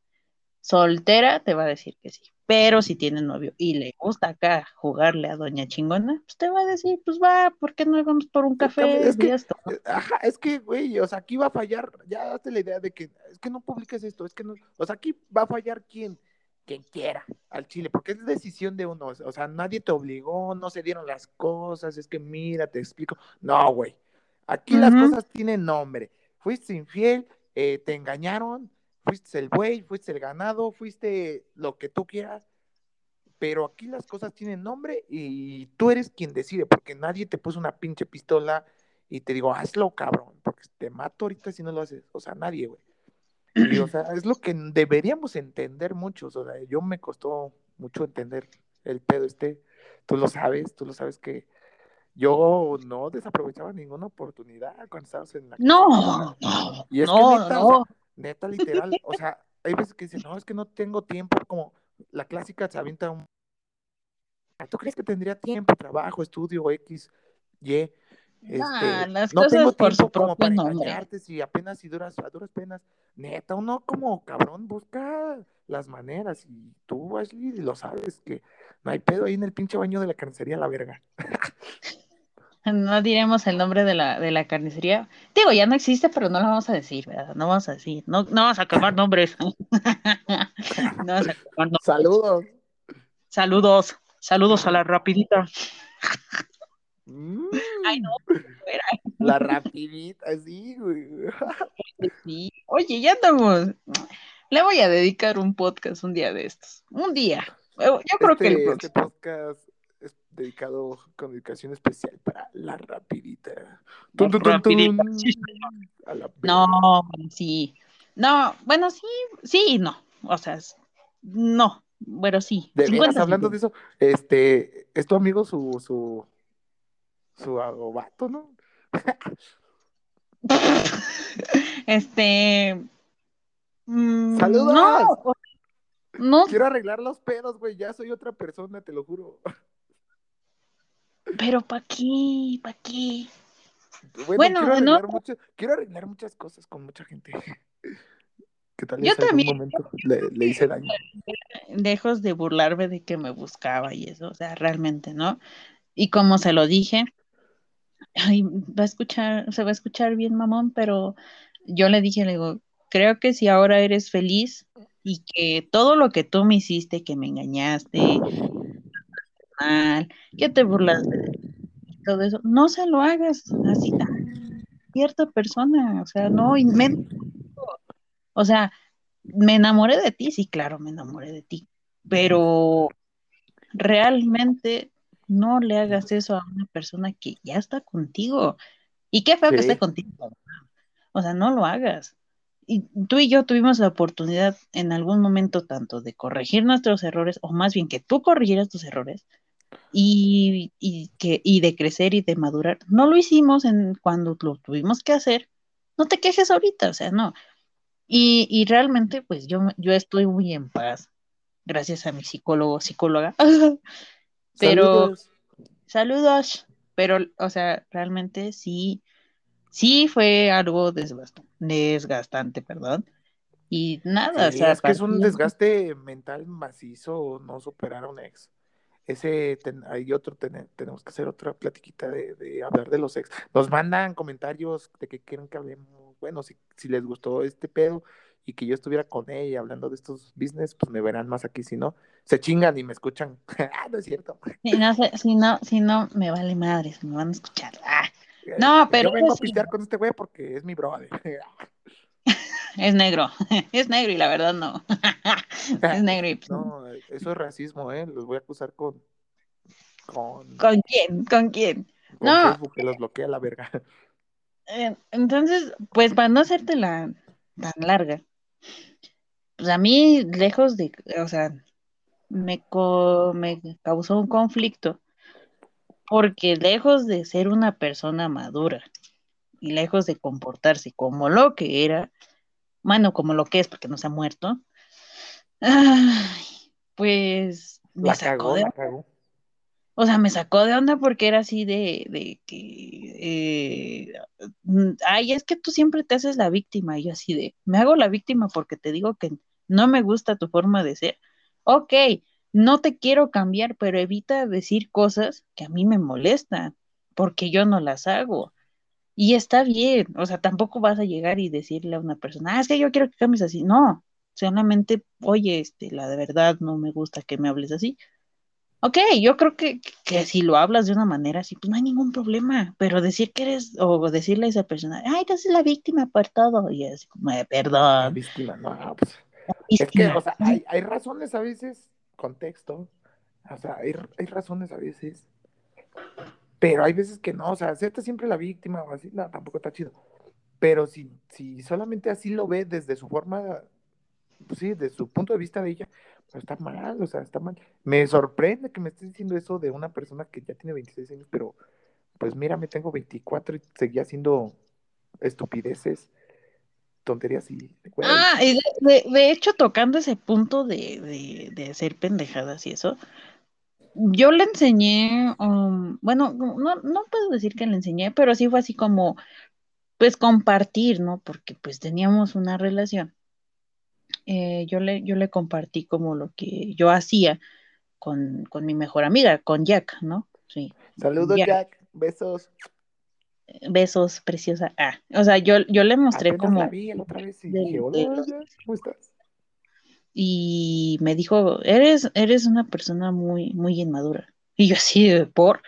soltera, te va a decir que sí. Pero si tiene novio y le gusta acá jugarle a Doña Chingona, pues te va a decir, pues va, ¿por qué no vamos por un café?
Es que, eh, ajá, es que, güey, o sea, aquí va a fallar, ya hazte la idea de que, es que no publiques esto, es que no, o sea, aquí va a fallar quién, quien quiera al Chile, porque es decisión de uno, o sea, nadie te obligó, no se dieron las cosas, es que mira, te explico. No, güey, aquí las cosas tienen nombre. Fuiste infiel, eh, te engañaron, fuiste el güey, fuiste el ganado, fuiste lo que tú quieras, pero aquí las cosas tienen nombre y tú eres quien decide, porque nadie te puso una pinche pistola y te digo, hazlo, cabrón, porque te mato ahorita si no lo haces. O sea, nadie, güey. Y, o sea, es lo que deberíamos entender muchos. O sea, yo me costó mucho entender el pedo este. Tú lo sabes, tú lo sabes que yo no desaprovechaba ninguna oportunidad cuando estabas en la
No,
no, y es que neta, no. neta, literal, o sea, hay veces que dicen, no, es que no tengo tiempo, como la clásica se avienta un... ¿Tú crees que tendría tiempo, trabajo, estudio, X, Y? Este, no tengo tiempo como para engañarte si apenas si duras a duras penas. Neta, uno como cabrón busca las maneras y tú, Ashley, lo sabes que no hay pedo ahí en el pinche baño de la carnicería, la verga.
No diremos el nombre de la, de la carnicería. Digo, ya no existe, pero no lo vamos a decir, ¿verdad? No vamos a decir, no, no vamos a quemar nombres. no
vamos a quemar nombres. Saludos.
Saludos. Saludos a la rapidita. Ay, no.
La rapidita, sí, güey.
Sí. Oye, ya estamos. Le voy a dedicar un podcast un día de estos. Un día. Yo creo que el
este, este podcast es dedicado con dedicación especial para la rapidita.
no, sí. No, bueno, sí, sí no. O sea, no. Bueno, sí.
De veras, hablando de eso, este, es tu amigo su, su, su agobato, ¿no?
este.
Mm, ¡Saludos! No, Quiero arreglar los pedos, güey. Ya soy otra persona, te lo juro.
Pero ¿para qué? ¿Para qué?
Bueno, quiero, arreglar quiero arreglar muchas cosas con mucha gente. ¿Qué tal
Yo
algún
también,
momento le, le hice daño?
lejos de burlarme de que me buscaba y eso, o sea, realmente, ¿no? Y como se lo dije, va a escuchar, se va a escuchar bien, mamón, pero yo le dije, le digo, creo que si ahora eres feliz y que todo lo que tú me hiciste, que me engañaste, mal, que te burlaste todo eso, no se lo hagas así a cierta persona, o sea, no, me- o sea, me enamoré de ti, sí, claro, me enamoré de ti, pero realmente no le hagas eso a una persona que ya está contigo. Y qué feo que esté contigo. O sea, no lo hagas. Y tú y yo tuvimos la oportunidad en algún momento tanto de corregir nuestros errores, o más bien que tú corrigieras tus errores, y, y que, y de crecer y de madurar. No lo hicimos en cuando lo tuvimos que hacer. No te quejes ahorita, o sea, no. Y, y realmente, pues yo, yo estoy muy en paz, gracias a mi psicólogo, psicóloga. Pero,
saludos.
saludos. Pero, o sea, realmente sí, sí fue algo desgastante, desgastante, perdón. Y nada, o sea,
es que es un
de-
desgaste mental macizo no superar a un ex. Ese, ten- hay otro, ten- tenemos que hacer otra platiquita de, de hablar de los ex. Nos mandan comentarios de que quieren que hablemos, bueno, si, si les gustó este pedo y que yo estuviera con ella hablando de estos business, pues me verán más aquí, si no, se chingan y me escuchan. Ah, no es cierto.
si no, si no, si no, me vale madres, me van a escuchar. Ah, no, pero
Yo vengo a
sí,
pistear con este güey porque es mi brother.
es negro, es negro y la verdad no. Es negro y pues,
No, eso es racismo, ¿eh? Los voy a acusar con, con,
¿con quién? ¿Con quién?
con
No,
Facebook, que los bloquea la verga.
eh, entonces, pues para no hacerte la tan larga, pues a mí, lejos de, o sea, me, co- me causó un conflicto, porque lejos de ser una persona madura y lejos de comportarse como lo que era, bueno, como lo que es, porque no se ha muerto, ay, pues me
La
sacó
cagó,
de
la cagó.
O sea, me sacó de onda porque era así de, de que, eh, mm, ay, es que tú siempre te haces la víctima. Y yo así de, me hago la víctima porque te digo que no me gusta tu forma de ser. Ok, no te quiero cambiar, pero evita decir cosas que a mí me molestan, porque yo no las hago. Y está bien, o sea, tampoco vas a llegar y decirle a una persona, ah, es que yo quiero que cambies así. No, solamente, oye, este, la de verdad no me gusta que me hables así. Ok, yo creo que, que si lo hablas de una manera así, pues no hay ningún problema, pero decir que eres, o decirle a esa persona, ay, tú eres la víctima por todo, y es como, "Eh,
La
perdón,
víctima, no, pues. Es que, o sea, hay, hay razones a veces, contexto, o sea, hay, hay razones a veces, pero hay veces que no, o sea, hacerte siempre la víctima o así, no, tampoco está chido. Pero si, si solamente así lo ve desde su forma, pues sí, desde su punto de vista de ella, pues está mal, o sea, está mal. Me sorprende que me estés diciendo eso de una persona que ya tiene 26 años, pero pues mira, me tengo 24 y seguía haciendo estupideces, tonterías y, güey,
Ah, y de, de- hecho, tocando ese punto de, de, de hacer pendejadas y eso, yo le enseñé, um, bueno, no, no puedo decir que le enseñé, pero sí fue así como, pues compartir, ¿no? Porque pues teníamos una relación. Eh, yo le, yo le compartí como lo que yo hacía con, con mi mejor amiga, con Jack, ¿no? Sí,
saludos
Jack.
Jack, besos.
Besos, preciosa. Ah, o sea, yo, yo le mostré
Apenas la
como
vi la otra vez y
de-
dije, hola, Jack, ¿cómo estás?
y me dijo, eres, eres una persona muy, muy inmadura. Y yo así, por,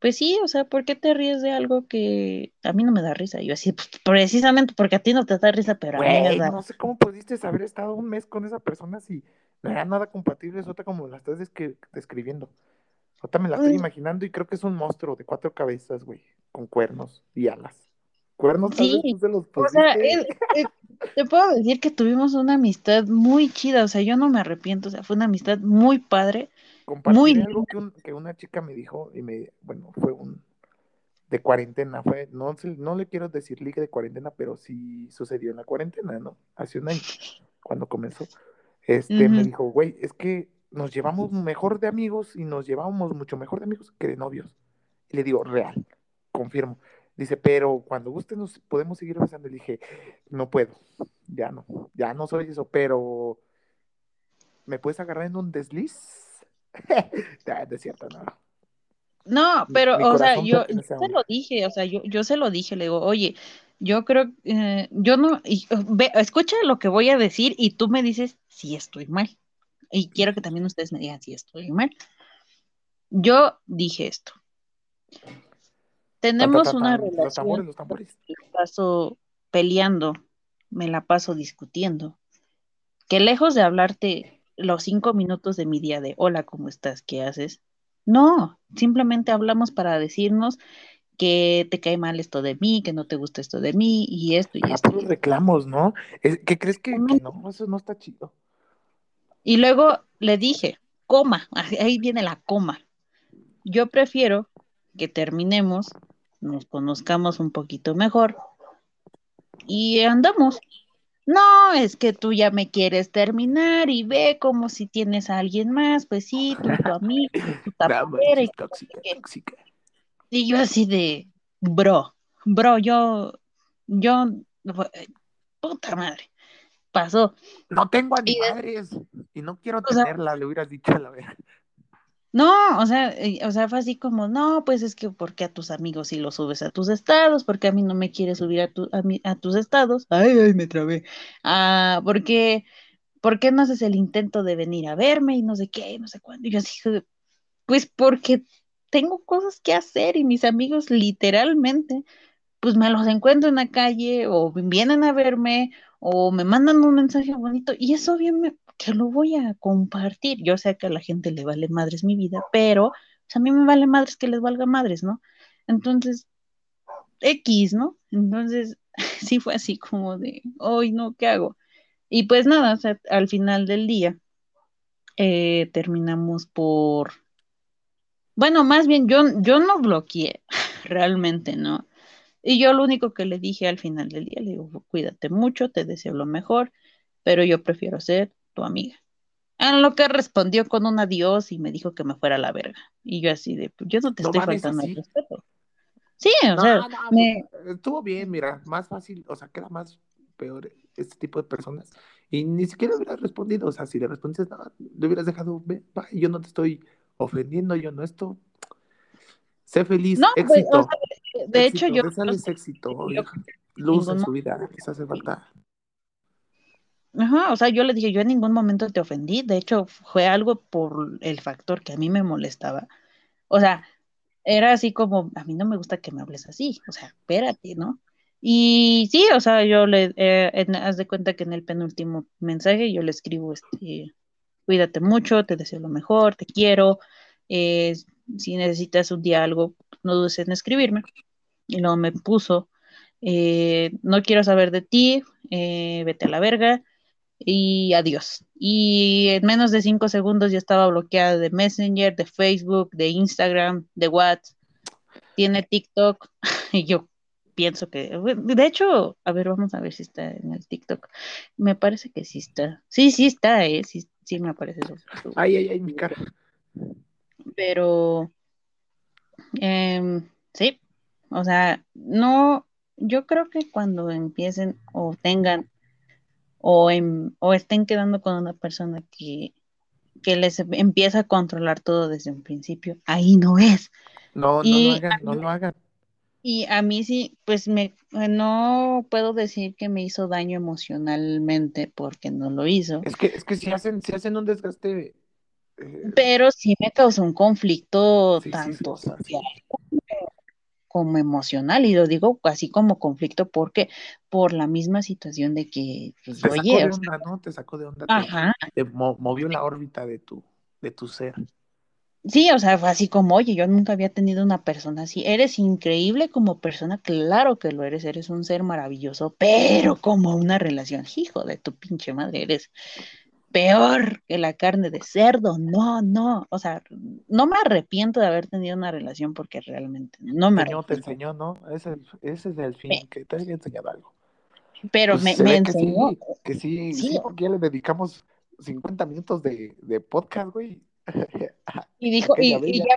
pues sí, o sea, ¿por qué te ríes de algo que a mí no me da risa? Y yo así, "Pues, precisamente porque a ti no te da risa, pero a mí me da.
no sé cómo pudiste haber estado un mes con esa persona si no era nada compatible, es otra como la estás descri- describiendo. Otra me la estoy
Mm,
imaginando y creo que es un monstruo de cuatro cabezas, güey, con cuernos y alas. Cuernos vez
Sí,
tú se los
o sea,
pusiste.
es- es- te puedo decir que tuvimos una amistad muy chida, o sea, yo no me arrepiento, o sea, fue una amistad muy padre, muy
Compartiré
linda.
algo que, un- que una chica me dijo y me, bueno, fue un de cuarentena, fue, no, se- no le quiero decir liga de cuarentena, pero sí sucedió en la cuarentena, ¿no? Hace un año, cuando comenzó. Este, me dijo, güey, es que nos llevamos mejor de amigos y nos llevábamos mucho mejor de amigos que de novios. Y le digo, real, confirmo. Dice, pero cuando guste nos podemos seguir besando. Le dije, no puedo, ya no, ya no soy eso, pero ¿me puedes agarrar en un desliz? De cierto, no.
No, pero, o sea, yo, se lo dije, o sea, yo, yo se lo dije, le digo, oye, yo creo, eh, yo no, ve, escucha lo que voy a decir y tú me dices si estoy mal. Y quiero que también ustedes me digan si estoy mal. Yo dije esto. Tenemos una relación. Los tambores, Me la paso peleando, me la paso discutiendo. Que lejos de hablarte los cinco minutos de mi día de hola, ¿cómo estás? ¿Qué haces? No, simplemente hablamos para decirnos que te cae mal esto de mí, que no te gusta esto de mí y esto y ah, esto.
reclamos, ¿no? ¿Qué crees que, que no? Eso no está chido.
Y luego le dije, coma, ahí viene la coma. Yo prefiero que terminemos, nos conozcamos un poquito mejor y andamos. No, es que tú ya me quieres terminar y ve como si tienes a alguien más, pues sí, tú, tu amigo, tu tapera y tóxica, tóxica. Y yo así de, bro, bro, yo, yo, puta madre, pasó.
No tengo a mi madres y no quiero tenerla, le hubieras dicho a la verdad.
No, o sea, eh, o sea, fue así como, no, pues es que porque a tus amigos sí los subes a tus estados, porque a mí no me quieres subir a, tu, a, a tus estados. Ay, ay, me trabé. Ah, porque, ¿por qué no haces el intento de venir a verme y no sé qué, no sé cuándo? Y yo así, pues porque tengo cosas que hacer y mis amigos literalmente, pues me los encuentro en la calle o vienen a verme o me mandan un mensaje bonito y eso bien que lo voy a compartir. Yo sé que a la gente le vale madres mi vida, pero a mí me vale madres que les valga madres, ¿no? Entonces, X, ¿no? Entonces, sí fue así como de, hoy no, ¿qué hago? Y pues nada, al final del día eh, terminamos por, bueno, más bien yo, yo no bloqueé, realmente, ¿no? Y yo lo único que le dije al final del día, le digo, cuídate mucho, te deseo lo mejor, pero yo prefiero ser tu amiga. En lo que respondió con un adiós y me dijo que me fuera a la verga. Y yo así de, pues, yo no te estoy faltando el respeto. Sí, o sea,
estuvo bien, mira, más fácil, o sea, que era más peor este tipo de personas. Y ni siquiera hubieras respondido, o sea, si le respondiste nada, le hubieras dejado, yo no te estoy ofendiendo, yo no esto. Sé feliz, no, pues, éxito.
de hecho, yo.
éxito, luz en su vida, quizás hace falta.
Ajá, o sea, yo le dije, yo en ningún momento te ofendí, de hecho fue algo por el factor que a mí me molestaba. O sea, era así como, a mí no me gusta que me hables así, o sea, espérate, ¿no? Y sí, o sea, yo le, eh, haz de cuenta que en el penúltimo mensaje yo le escribo, este, cuídate mucho, te deseo lo mejor, te quiero, eh, si necesitas un algo, no dudes en escribirme. Y luego me puso, eh, no quiero saber de ti, vete a la verga, y adiós. Y en menos de cinco segundos ya estaba bloqueada de Messenger, de Facebook, de Instagram, de WhatsApp. Tiene TikTok. y yo pienso que, de hecho, a ver, vamos a ver si está en el TikTok. Me parece que sí está. Sí, sí está, ¿eh? Sí, sí me aparece eso.
Ay, ay, ay, mi cara.
Pero, em, sí, o sea, no, yo creo que cuando empiecen o tengan o, o estén quedando con una persona que, que les empieza a controlar todo desde un principio, ahí no es.
No, no lo hagan, no lo hagan.
Y a mí sí, pues me, no puedo decir que me hizo daño emocionalmente porque no lo hizo.
Es que, es que si hacen, si hacen un desgaste.
Eh, Pero sí me causó un conflicto tanto social como emocional y lo digo así como conflicto porque por la misma situación de que
pues, te oye, sacó de onda, ¿no? Te sacó de onda, Ajá. Te, movió la órbita de tu de tu ser.
Sí, o sea, fue así como, oye, yo nunca había tenido una persona así. Eres increíble como persona, claro que lo eres, eres un ser maravilloso, pero como una relación, hijo de tu pinche madre, eres peor que la carne de cerdo. No, no, o sea, no me arrepiento de haber tenido una relación porque realmente no me
arrepiento. te enseñó, ¿no? Ese, ese es el fin, que te haya enseñado algo.
Pero pues me, enseñó.
Que sí, sí, sí, porque ya le dedicamos 50 minutos de, de podcast, güey.
Y dijo, y, ya,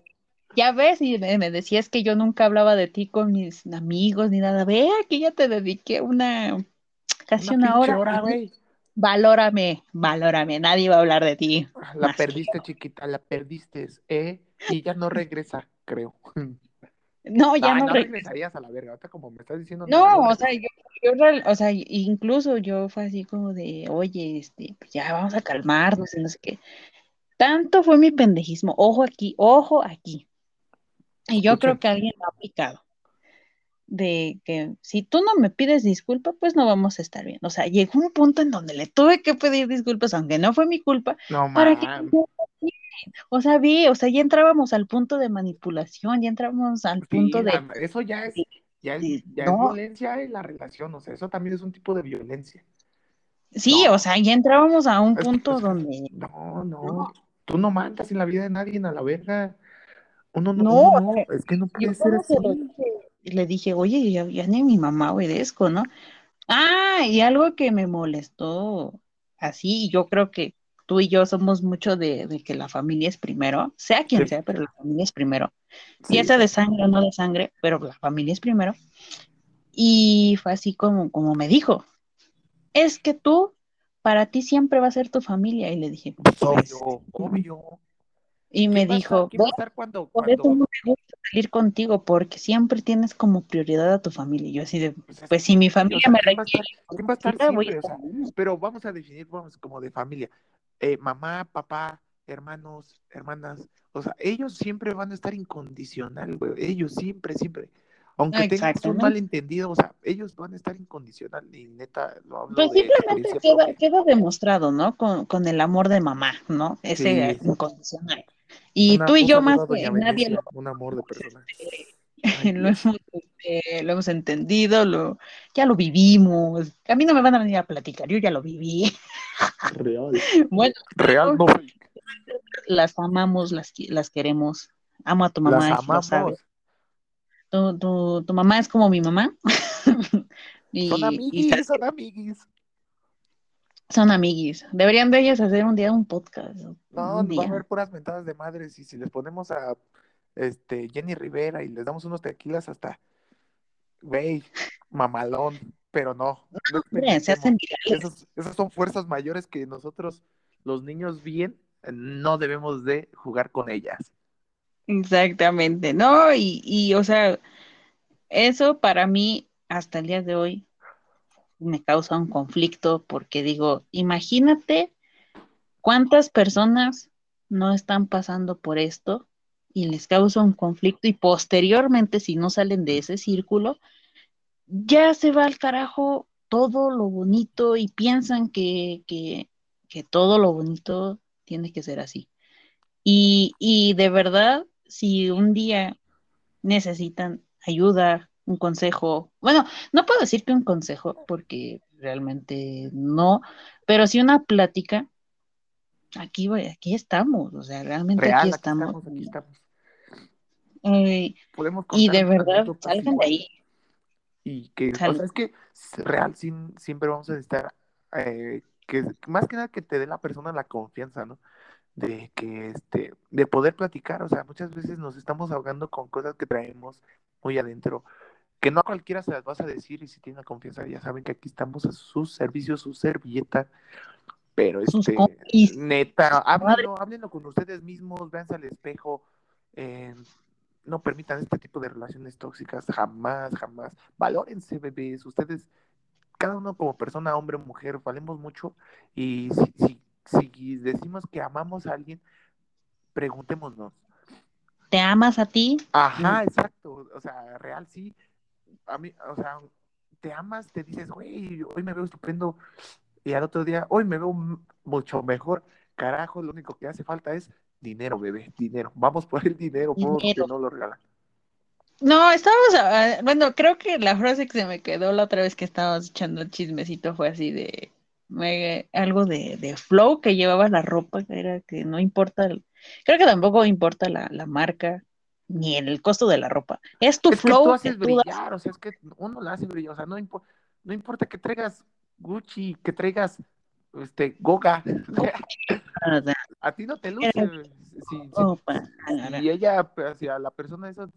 Ya ves, y me, me decías que yo nunca hablaba de ti con mis amigos ni nada. Vea que ya te dediqué una, casi
Una
hora.
hora, güey.
Valórame, valórame, nadie va a hablar de ti.
La
más que
perdiste, chiquita, la perdiste, ¿eh? Y ya no regresa, creo.
No, ya no
no
regreso.
regresarías a la verga. Ahorita como me estás diciendo,
No,
no
o sea, yo, o sea, incluso yo fue así como de, oye, este, pues ya vamos a calmarnos y no sé qué. Tanto fue mi pendejismo, ojo aquí, ojo aquí. Y yo creo que alguien lo ha aplicado. De que si tú no me pides disculpa, pues no vamos a estar bien. O sea, llegó un punto en donde le tuve que pedir disculpas, aunque no fue mi culpa,
No
para que. O sea, vi, o sea, ya entrábamos al punto de manipulación, ya entrábamos al
Sí,
punto de,
eso ya es, ya es, ya es violencia en la relación. O sea, eso también es un tipo de violencia.
sí,
No.
o sea, ya entrábamos a un
Es
punto
es que-
donde,
no, no,
no,
Tú no mandas en la vida de nadie a la verga. Uno no,
no,
uno. Es que no puede ser así.
dije, le dije, oye, ya, ya ni mi mamá obedezco, ¿no? Ah, y algo que me molestó así, y yo creo que tú y yo somos mucho de, de que la familia es primero, sea quien
Sí,
sea, pero la familia es primero,
sí.
ya sea de sangre o no de sangre, pero la familia es primero. Y fue así como, como me dijo, es que tú, para ti siempre va a ser tu familia. Y le dije,
pues, obvio, obvio.
Y me
¿Quién va a estar,
dijo,
quién va a
"Bueno,
estar cuando,
por eso no me gusta salir contigo, porque siempre tienes como prioridad a tu familia. Y yo así de,
pues, es
pues si mi
o
familia
sea,
me
quién va a estar, quién va a estar
ayuda, voy a
siempre? O
estar
sea,
ahí.
pero vamos a definir, vamos, como de familia. Eh, mamá, papá, hermanos, hermanas, o sea, ellos siempre van a estar incondicional, güey. Ellos siempre, siempre. Aunque tengas un malentendido, o sea, ellos van a estar incondicional y neta, lo hablo
Pues
de
simplemente queda, queda demostrado, ¿no? Con, con el amor de mamá, ¿no? Ese
Sí,
incondicional. Y
una,
tú y yo más que nadie lo,
un amor de persona. Ay,
lo
Dios.
hemos, este, lo hemos entendido, lo, ya lo vivimos. A mí no me van a venir a platicar, yo ya lo viví.
Real.
Bueno,
Real, no
las amamos, las, las queremos. Amo a tu
Las
mamá, y lo sabes. Tu, tu, tu mamá es como mi mamá.
Son
y, y
amiguis, son amiguis.
son amiguis. Deberían de ellas hacer un día un podcast.
No,
Un
va a haber puras mentadas de madres y si les ponemos a este Jenny Rivera y les damos unos tequilas hasta, güey, mamalón, pero no,
se hacen.
Esos, esas son fuerzas mayores que nosotros, los niños bien, no debemos de jugar con ellas.
Exactamente, ¿no? Y, y, o sea, eso para mí hasta el día de hoy me causa un conflicto porque digo, imagínate cuántas personas no están pasando por esto y les causa un conflicto y posteriormente, si no salen de ese círculo, ya se va al carajo todo lo bonito y piensan que, que, que todo lo bonito tiene que ser así. Y, y de verdad, si un día necesitan ayuda, un consejo, bueno, no puedo decir que un consejo porque realmente no, pero sí una plática, aquí, voy- aquí estamos, o sea, realmente aquí
Real, aquí
estamos.
estamos, aquí estamos.
eh,
Podemos
y de verdad,
anécdotas
salgan de ahí.
Y que, o
Sal-
sea, es que real, sin, siempre vamos a necesitar, eh, que más que nada que te dé la persona la confianza, ¿no? De que, este, de poder platicar, o sea, muchas veces nos estamos ahogando con cosas que traemos muy adentro, que no a cualquiera se las vas a decir y si tienen la confianza, ya saben que aquí estamos a sus servicios, su servilleta, pero este, neta, háblenlo, háblenlo con ustedes mismos, véanse al espejo, eh, no permitan este tipo de relaciones tóxicas, jamás, jamás. Valórense, bebés, ustedes, cada uno como persona, hombre o mujer, valemos mucho y si, si, si decimos que amamos a alguien, preguntémonos.
¿Te amas a ti?
Ajá, exacto, o sea, real, sí. A mí, o sea, te amas, te dices, güey, hoy me veo estupendo y al otro día, hoy me veo mucho mejor. Carajo, lo único que hace falta es dinero, bebé, dinero. Vamos por el dinero, porque
Dinero.
no lo regalan.
No, estábamos, ah, bueno, creo que la frase que se me quedó la otra vez que estábamos echando el chismecito fue así de me- algo de, de flow que llevaba la ropa, que era que no importa, el- creo que tampoco importa la, la marca ni el costo de la ropa. Es tu
Es que tú
flow que
haces
tú das.
brillar, o sea, es que uno la hace brillar, o sea, no, impo- no importa que traigas Gucci, que traigas este Goga, a ti no te luce. Si, ella, hacia la persona esa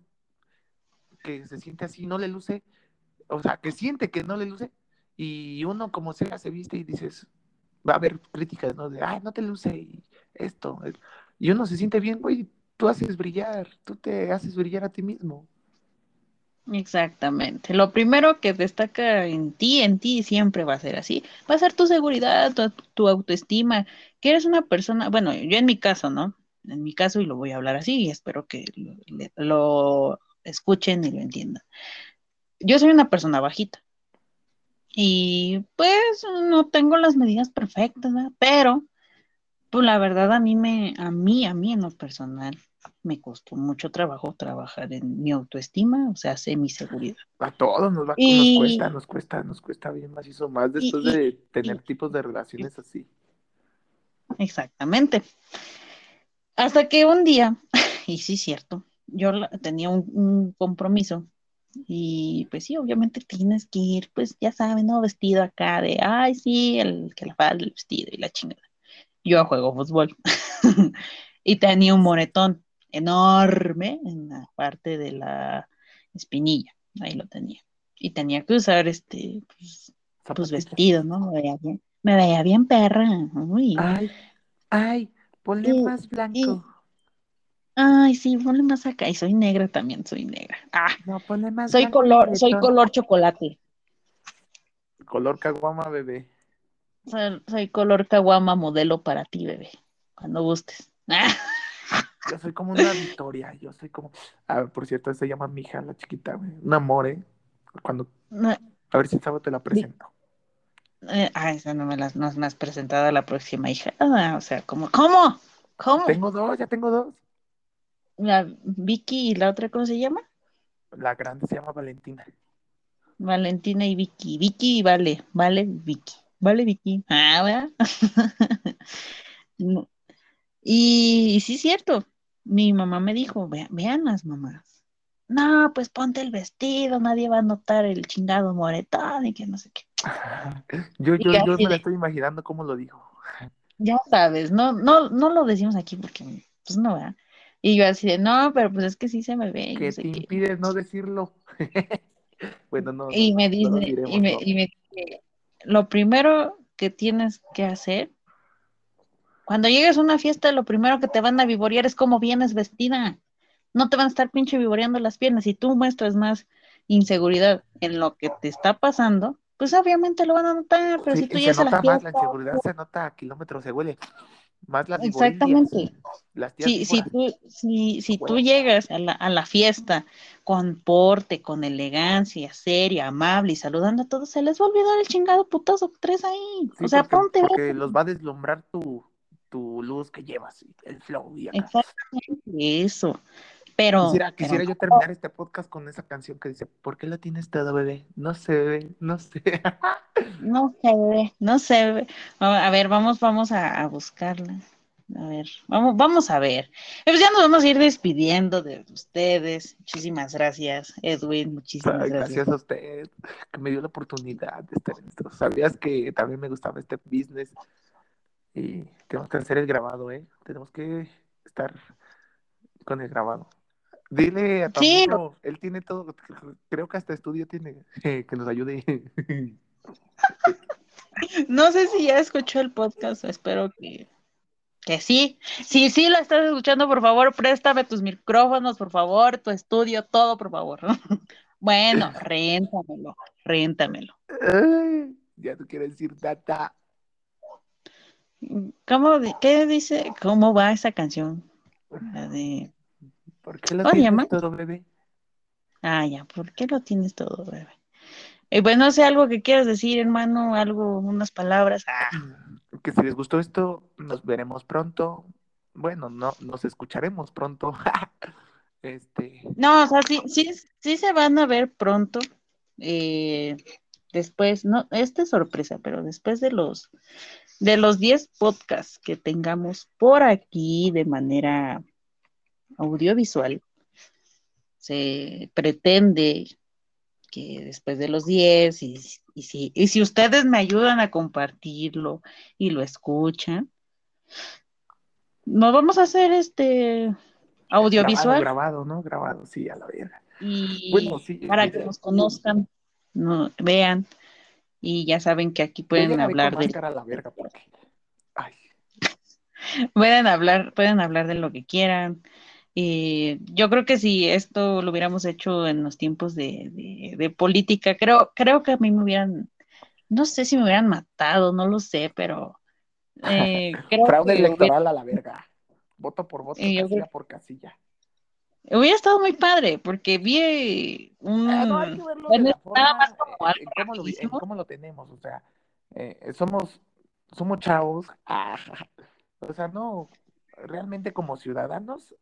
que se siente así, no le luce, o sea, que siente que no le luce, y uno como sea se viste y dices, va a haber críticas, ¿no? De, ay, no te luce y esto. Y uno se siente bien, güey, tú haces brillar, tú te haces brillar a ti mismo.
Exactamente. Lo primero que destaca en ti, en ti siempre va a ser así. Va a ser tu seguridad, tu, autoestima, que eres una persona, bueno, yo en mi caso, ¿no? En mi caso, y lo voy a hablar así, y espero que lo, escuchen y lo entiendan. Yo soy una persona bajita. Y pues no tengo las medidas perfectas, ¿verdad? Pero, pues la verdad a mí me, a mí, a mí en lo personal, me costó mucho trabajo trabajar en mi autoestima, o sea, sé mi seguridad.
A todos nos, va, nos cuesta, nos cuesta, nos cuesta bien más hizo más después de tener tipos de relaciones así.
Exactamente. Hasta que un día, y sí, cierto, yo tenía un, compromiso y pues sí, obviamente tienes que ir, pues ya saben, ¿no? Vestido acá de, ay, sí, el que la falda, el vestido y la chingada. Yo juego fútbol y tenía un moretón enorme en la parte de la espinilla, ahí lo tenía. Y tenía que usar este, pues, pues vestido, ¿no? Me veía bien, me veía bien perra.
Ay, ay, ponle más blanco.
Ay, sí, ponle más acá. Y soy negra también, soy negra. Ah,
no, ponle más
soy color, soy color chocolate.
Color caguama, bebé.
Soy, soy color caguama modelo para ti, bebé. Cuando gustes.
Yo soy como una Victoria, yo soy como, ah, por cierto, se llama mi hija, la chiquita, un amor, ¿eh? Cuando, a ver si sábado te la presento.
Eh, ah, esa no me, las, no me has presentado a la próxima hija, ah, o sea, como, ¿cómo? ¿Cómo?
Tengo dos, ya tengo dos.
La Vicky y la otra, ¿cómo se llama?
La grande se llama Valentina.
Valentina y Vicky. Vicky y Vale, Vale, Vicky. Vale, Vicky. Ah, ¿verdad? y, y sí, es cierto mi mamá me dijo, vean las mamás. No, pues ponte el vestido, nadie va a notar el chingado moretón y que no sé qué.
Yo, yo, yo me la estoy imaginando cómo lo dijo.
Ya sabes, no, no, no lo decimos aquí porque, pues no, ¿verdad? Y yo así de, no, pero pues es que sí se me ve.
Que te impide no decirlo. bueno, no.
Y me dice, y, me, y me dice, lo primero que tienes que hacer cuando llegues a una fiesta, lo primero que te van a vivorear es cómo vienes vestida. No te van a estar pinche vivoreando las piernas. Si tú muestras más inseguridad en lo que te está pasando, pues obviamente lo van a notar. Pero si tú llegas a la fiesta.
Más la inseguridad se nota a kilómetros, se huele. Más las
Exactamente. Las si, si, tú, si, si tú llegas a la, a la fiesta con porte, con elegancia, seria, amable y saludando a todos, se les va a olvidar el chingado putazo que traes ahí. o sea, ponte.
Porque los va a deslumbrar tu, tu luz que llevas, el flow y
Exactamente eso. Pero.
Quisiera, yo terminar este podcast con esa canción que dice: ¿Por qué lo tienes todo, bebé? No sé, bebé, no sé.
no sé, bebé, no sé, bebé. A ver, vamos, vamos a, buscarla. A ver, vamos, vamos a ver. Pues ya nos vamos a ir despidiendo de ustedes. Muchísimas gracias, Edwin. Muchísimas gracias.
Gracias a usted que me dio la oportunidad de estar en esto. Sabías que también me gustaba este business y tenemos que hacer el grabado, ¿eh? Tenemos que estar con el grabado. Dile a tu amigo, él tiene todo, creo que hasta estudio tiene, que nos ayude.
No sé si ya escuchó el podcast, espero que, que sí. Si sí lo estás escuchando, por favor, préstame tus micrófonos, por favor, tu estudio, todo, por favor. Bueno, réntamelo, réntamelo.
ya tú quieres decir data.
¿Cómo, ¿Qué dice? ¿Cómo va esa canción? La de...
¿Por qué lo tienes todo, bebé?
Ah, ya, ¿por qué lo tienes todo, bebé? Y pues no sé, algo que quieras decir, hermano, algo, unas palabras. Ah.
Que si les gustó esto, nos veremos pronto. Bueno, no, nos escucharemos pronto. este.
No, o sea, sí, sí, sí se van a ver pronto. Eh, después, no, esta es sorpresa, pero después de los de los 10 podcasts que tengamos por aquí de manera audiovisual, se pretende que después de los 10, y, si, y si ustedes me ayudan a compartirlo y lo escuchan, nos vamos a hacer este audiovisual.
Grabado, grabado, ¿no? Grabado, sí, a la verga.
Y
Bueno, sí,
para que nos conozcan, no, vean, y ya saben que aquí pueden hablar de,
a la verga porque. Ay,
pueden hablar, pueden hablar de lo que quieran. Y yo creo que si esto lo hubiéramos hecho en los tiempos de, de- de política, creo, creo que a mí me hubieran, no sé si me hubieran matado, no lo sé, pero eh, creo
fraude
que hubiera,
electoral a la verga. Voto por voto,
eh, yo creo-
casilla por casilla.
hubiera estado muy padre, porque vi un,
Ah, no, hay que verlo
bueno,
de la
nada
forma
más como
eh,
algo
en cómo, lo, en cómo lo tenemos. O sea, eh, somos, somos chavos. ah, o sea, no, realmente como ciudadanos.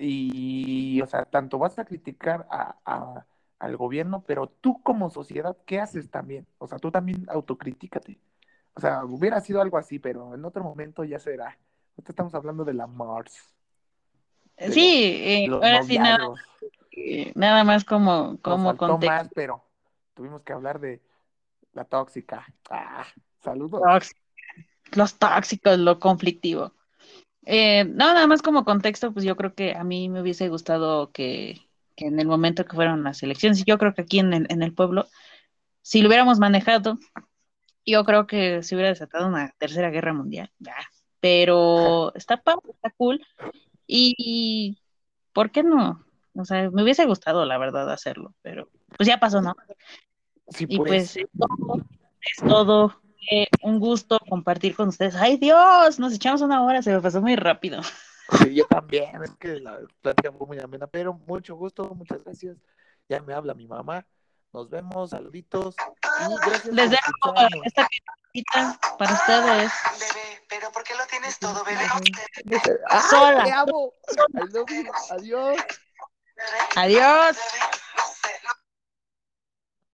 Y, o sea, tanto vas a criticar a, a- al gobierno, pero tú como sociedad, ¿qué haces también? O sea, tú también autocríticate. O sea, hubiera sido algo así, pero en otro momento ya será. Ahorita estamos hablando de la Mars, de
Sí, eh, ahora sí nada, eh, nada más como, como contexto.
más, pero tuvimos que hablar de la tóxica. Ah, saludos.
los tóxicos, lo conflictivo. Eh, no, nada más como contexto, pues yo creo que a mí me hubiese gustado que, que en el momento que fueron las elecciones, y yo creo que aquí en el, en el pueblo, si lo hubiéramos manejado, yo creo que se hubiera desatado una tercera guerra mundial, ya. Pero está padre, está cool. Y, ¿por qué no? O sea, me hubiese gustado, la verdad, hacerlo, pero pues ya pasó, ¿no?
Sí,
Y
pues.
pues es todo, es todo. Eh, un gusto compartir con ustedes. ¡Ay, Dios! Nos echamos una hora, se me pasó muy rápido.
Sí, yo también. Es que la plática fue muy amena, pero mucho gusto, muchas gracias. Ya me habla mi mamá. Nos vemos, saluditos. Y gracias
Les dejo esta cajita para ustedes.
Bebé, pero ¿por qué lo tienes todo, bebé?
¡Ay,
Sola.
te amo! Adiós.
Adiós.
Bebé,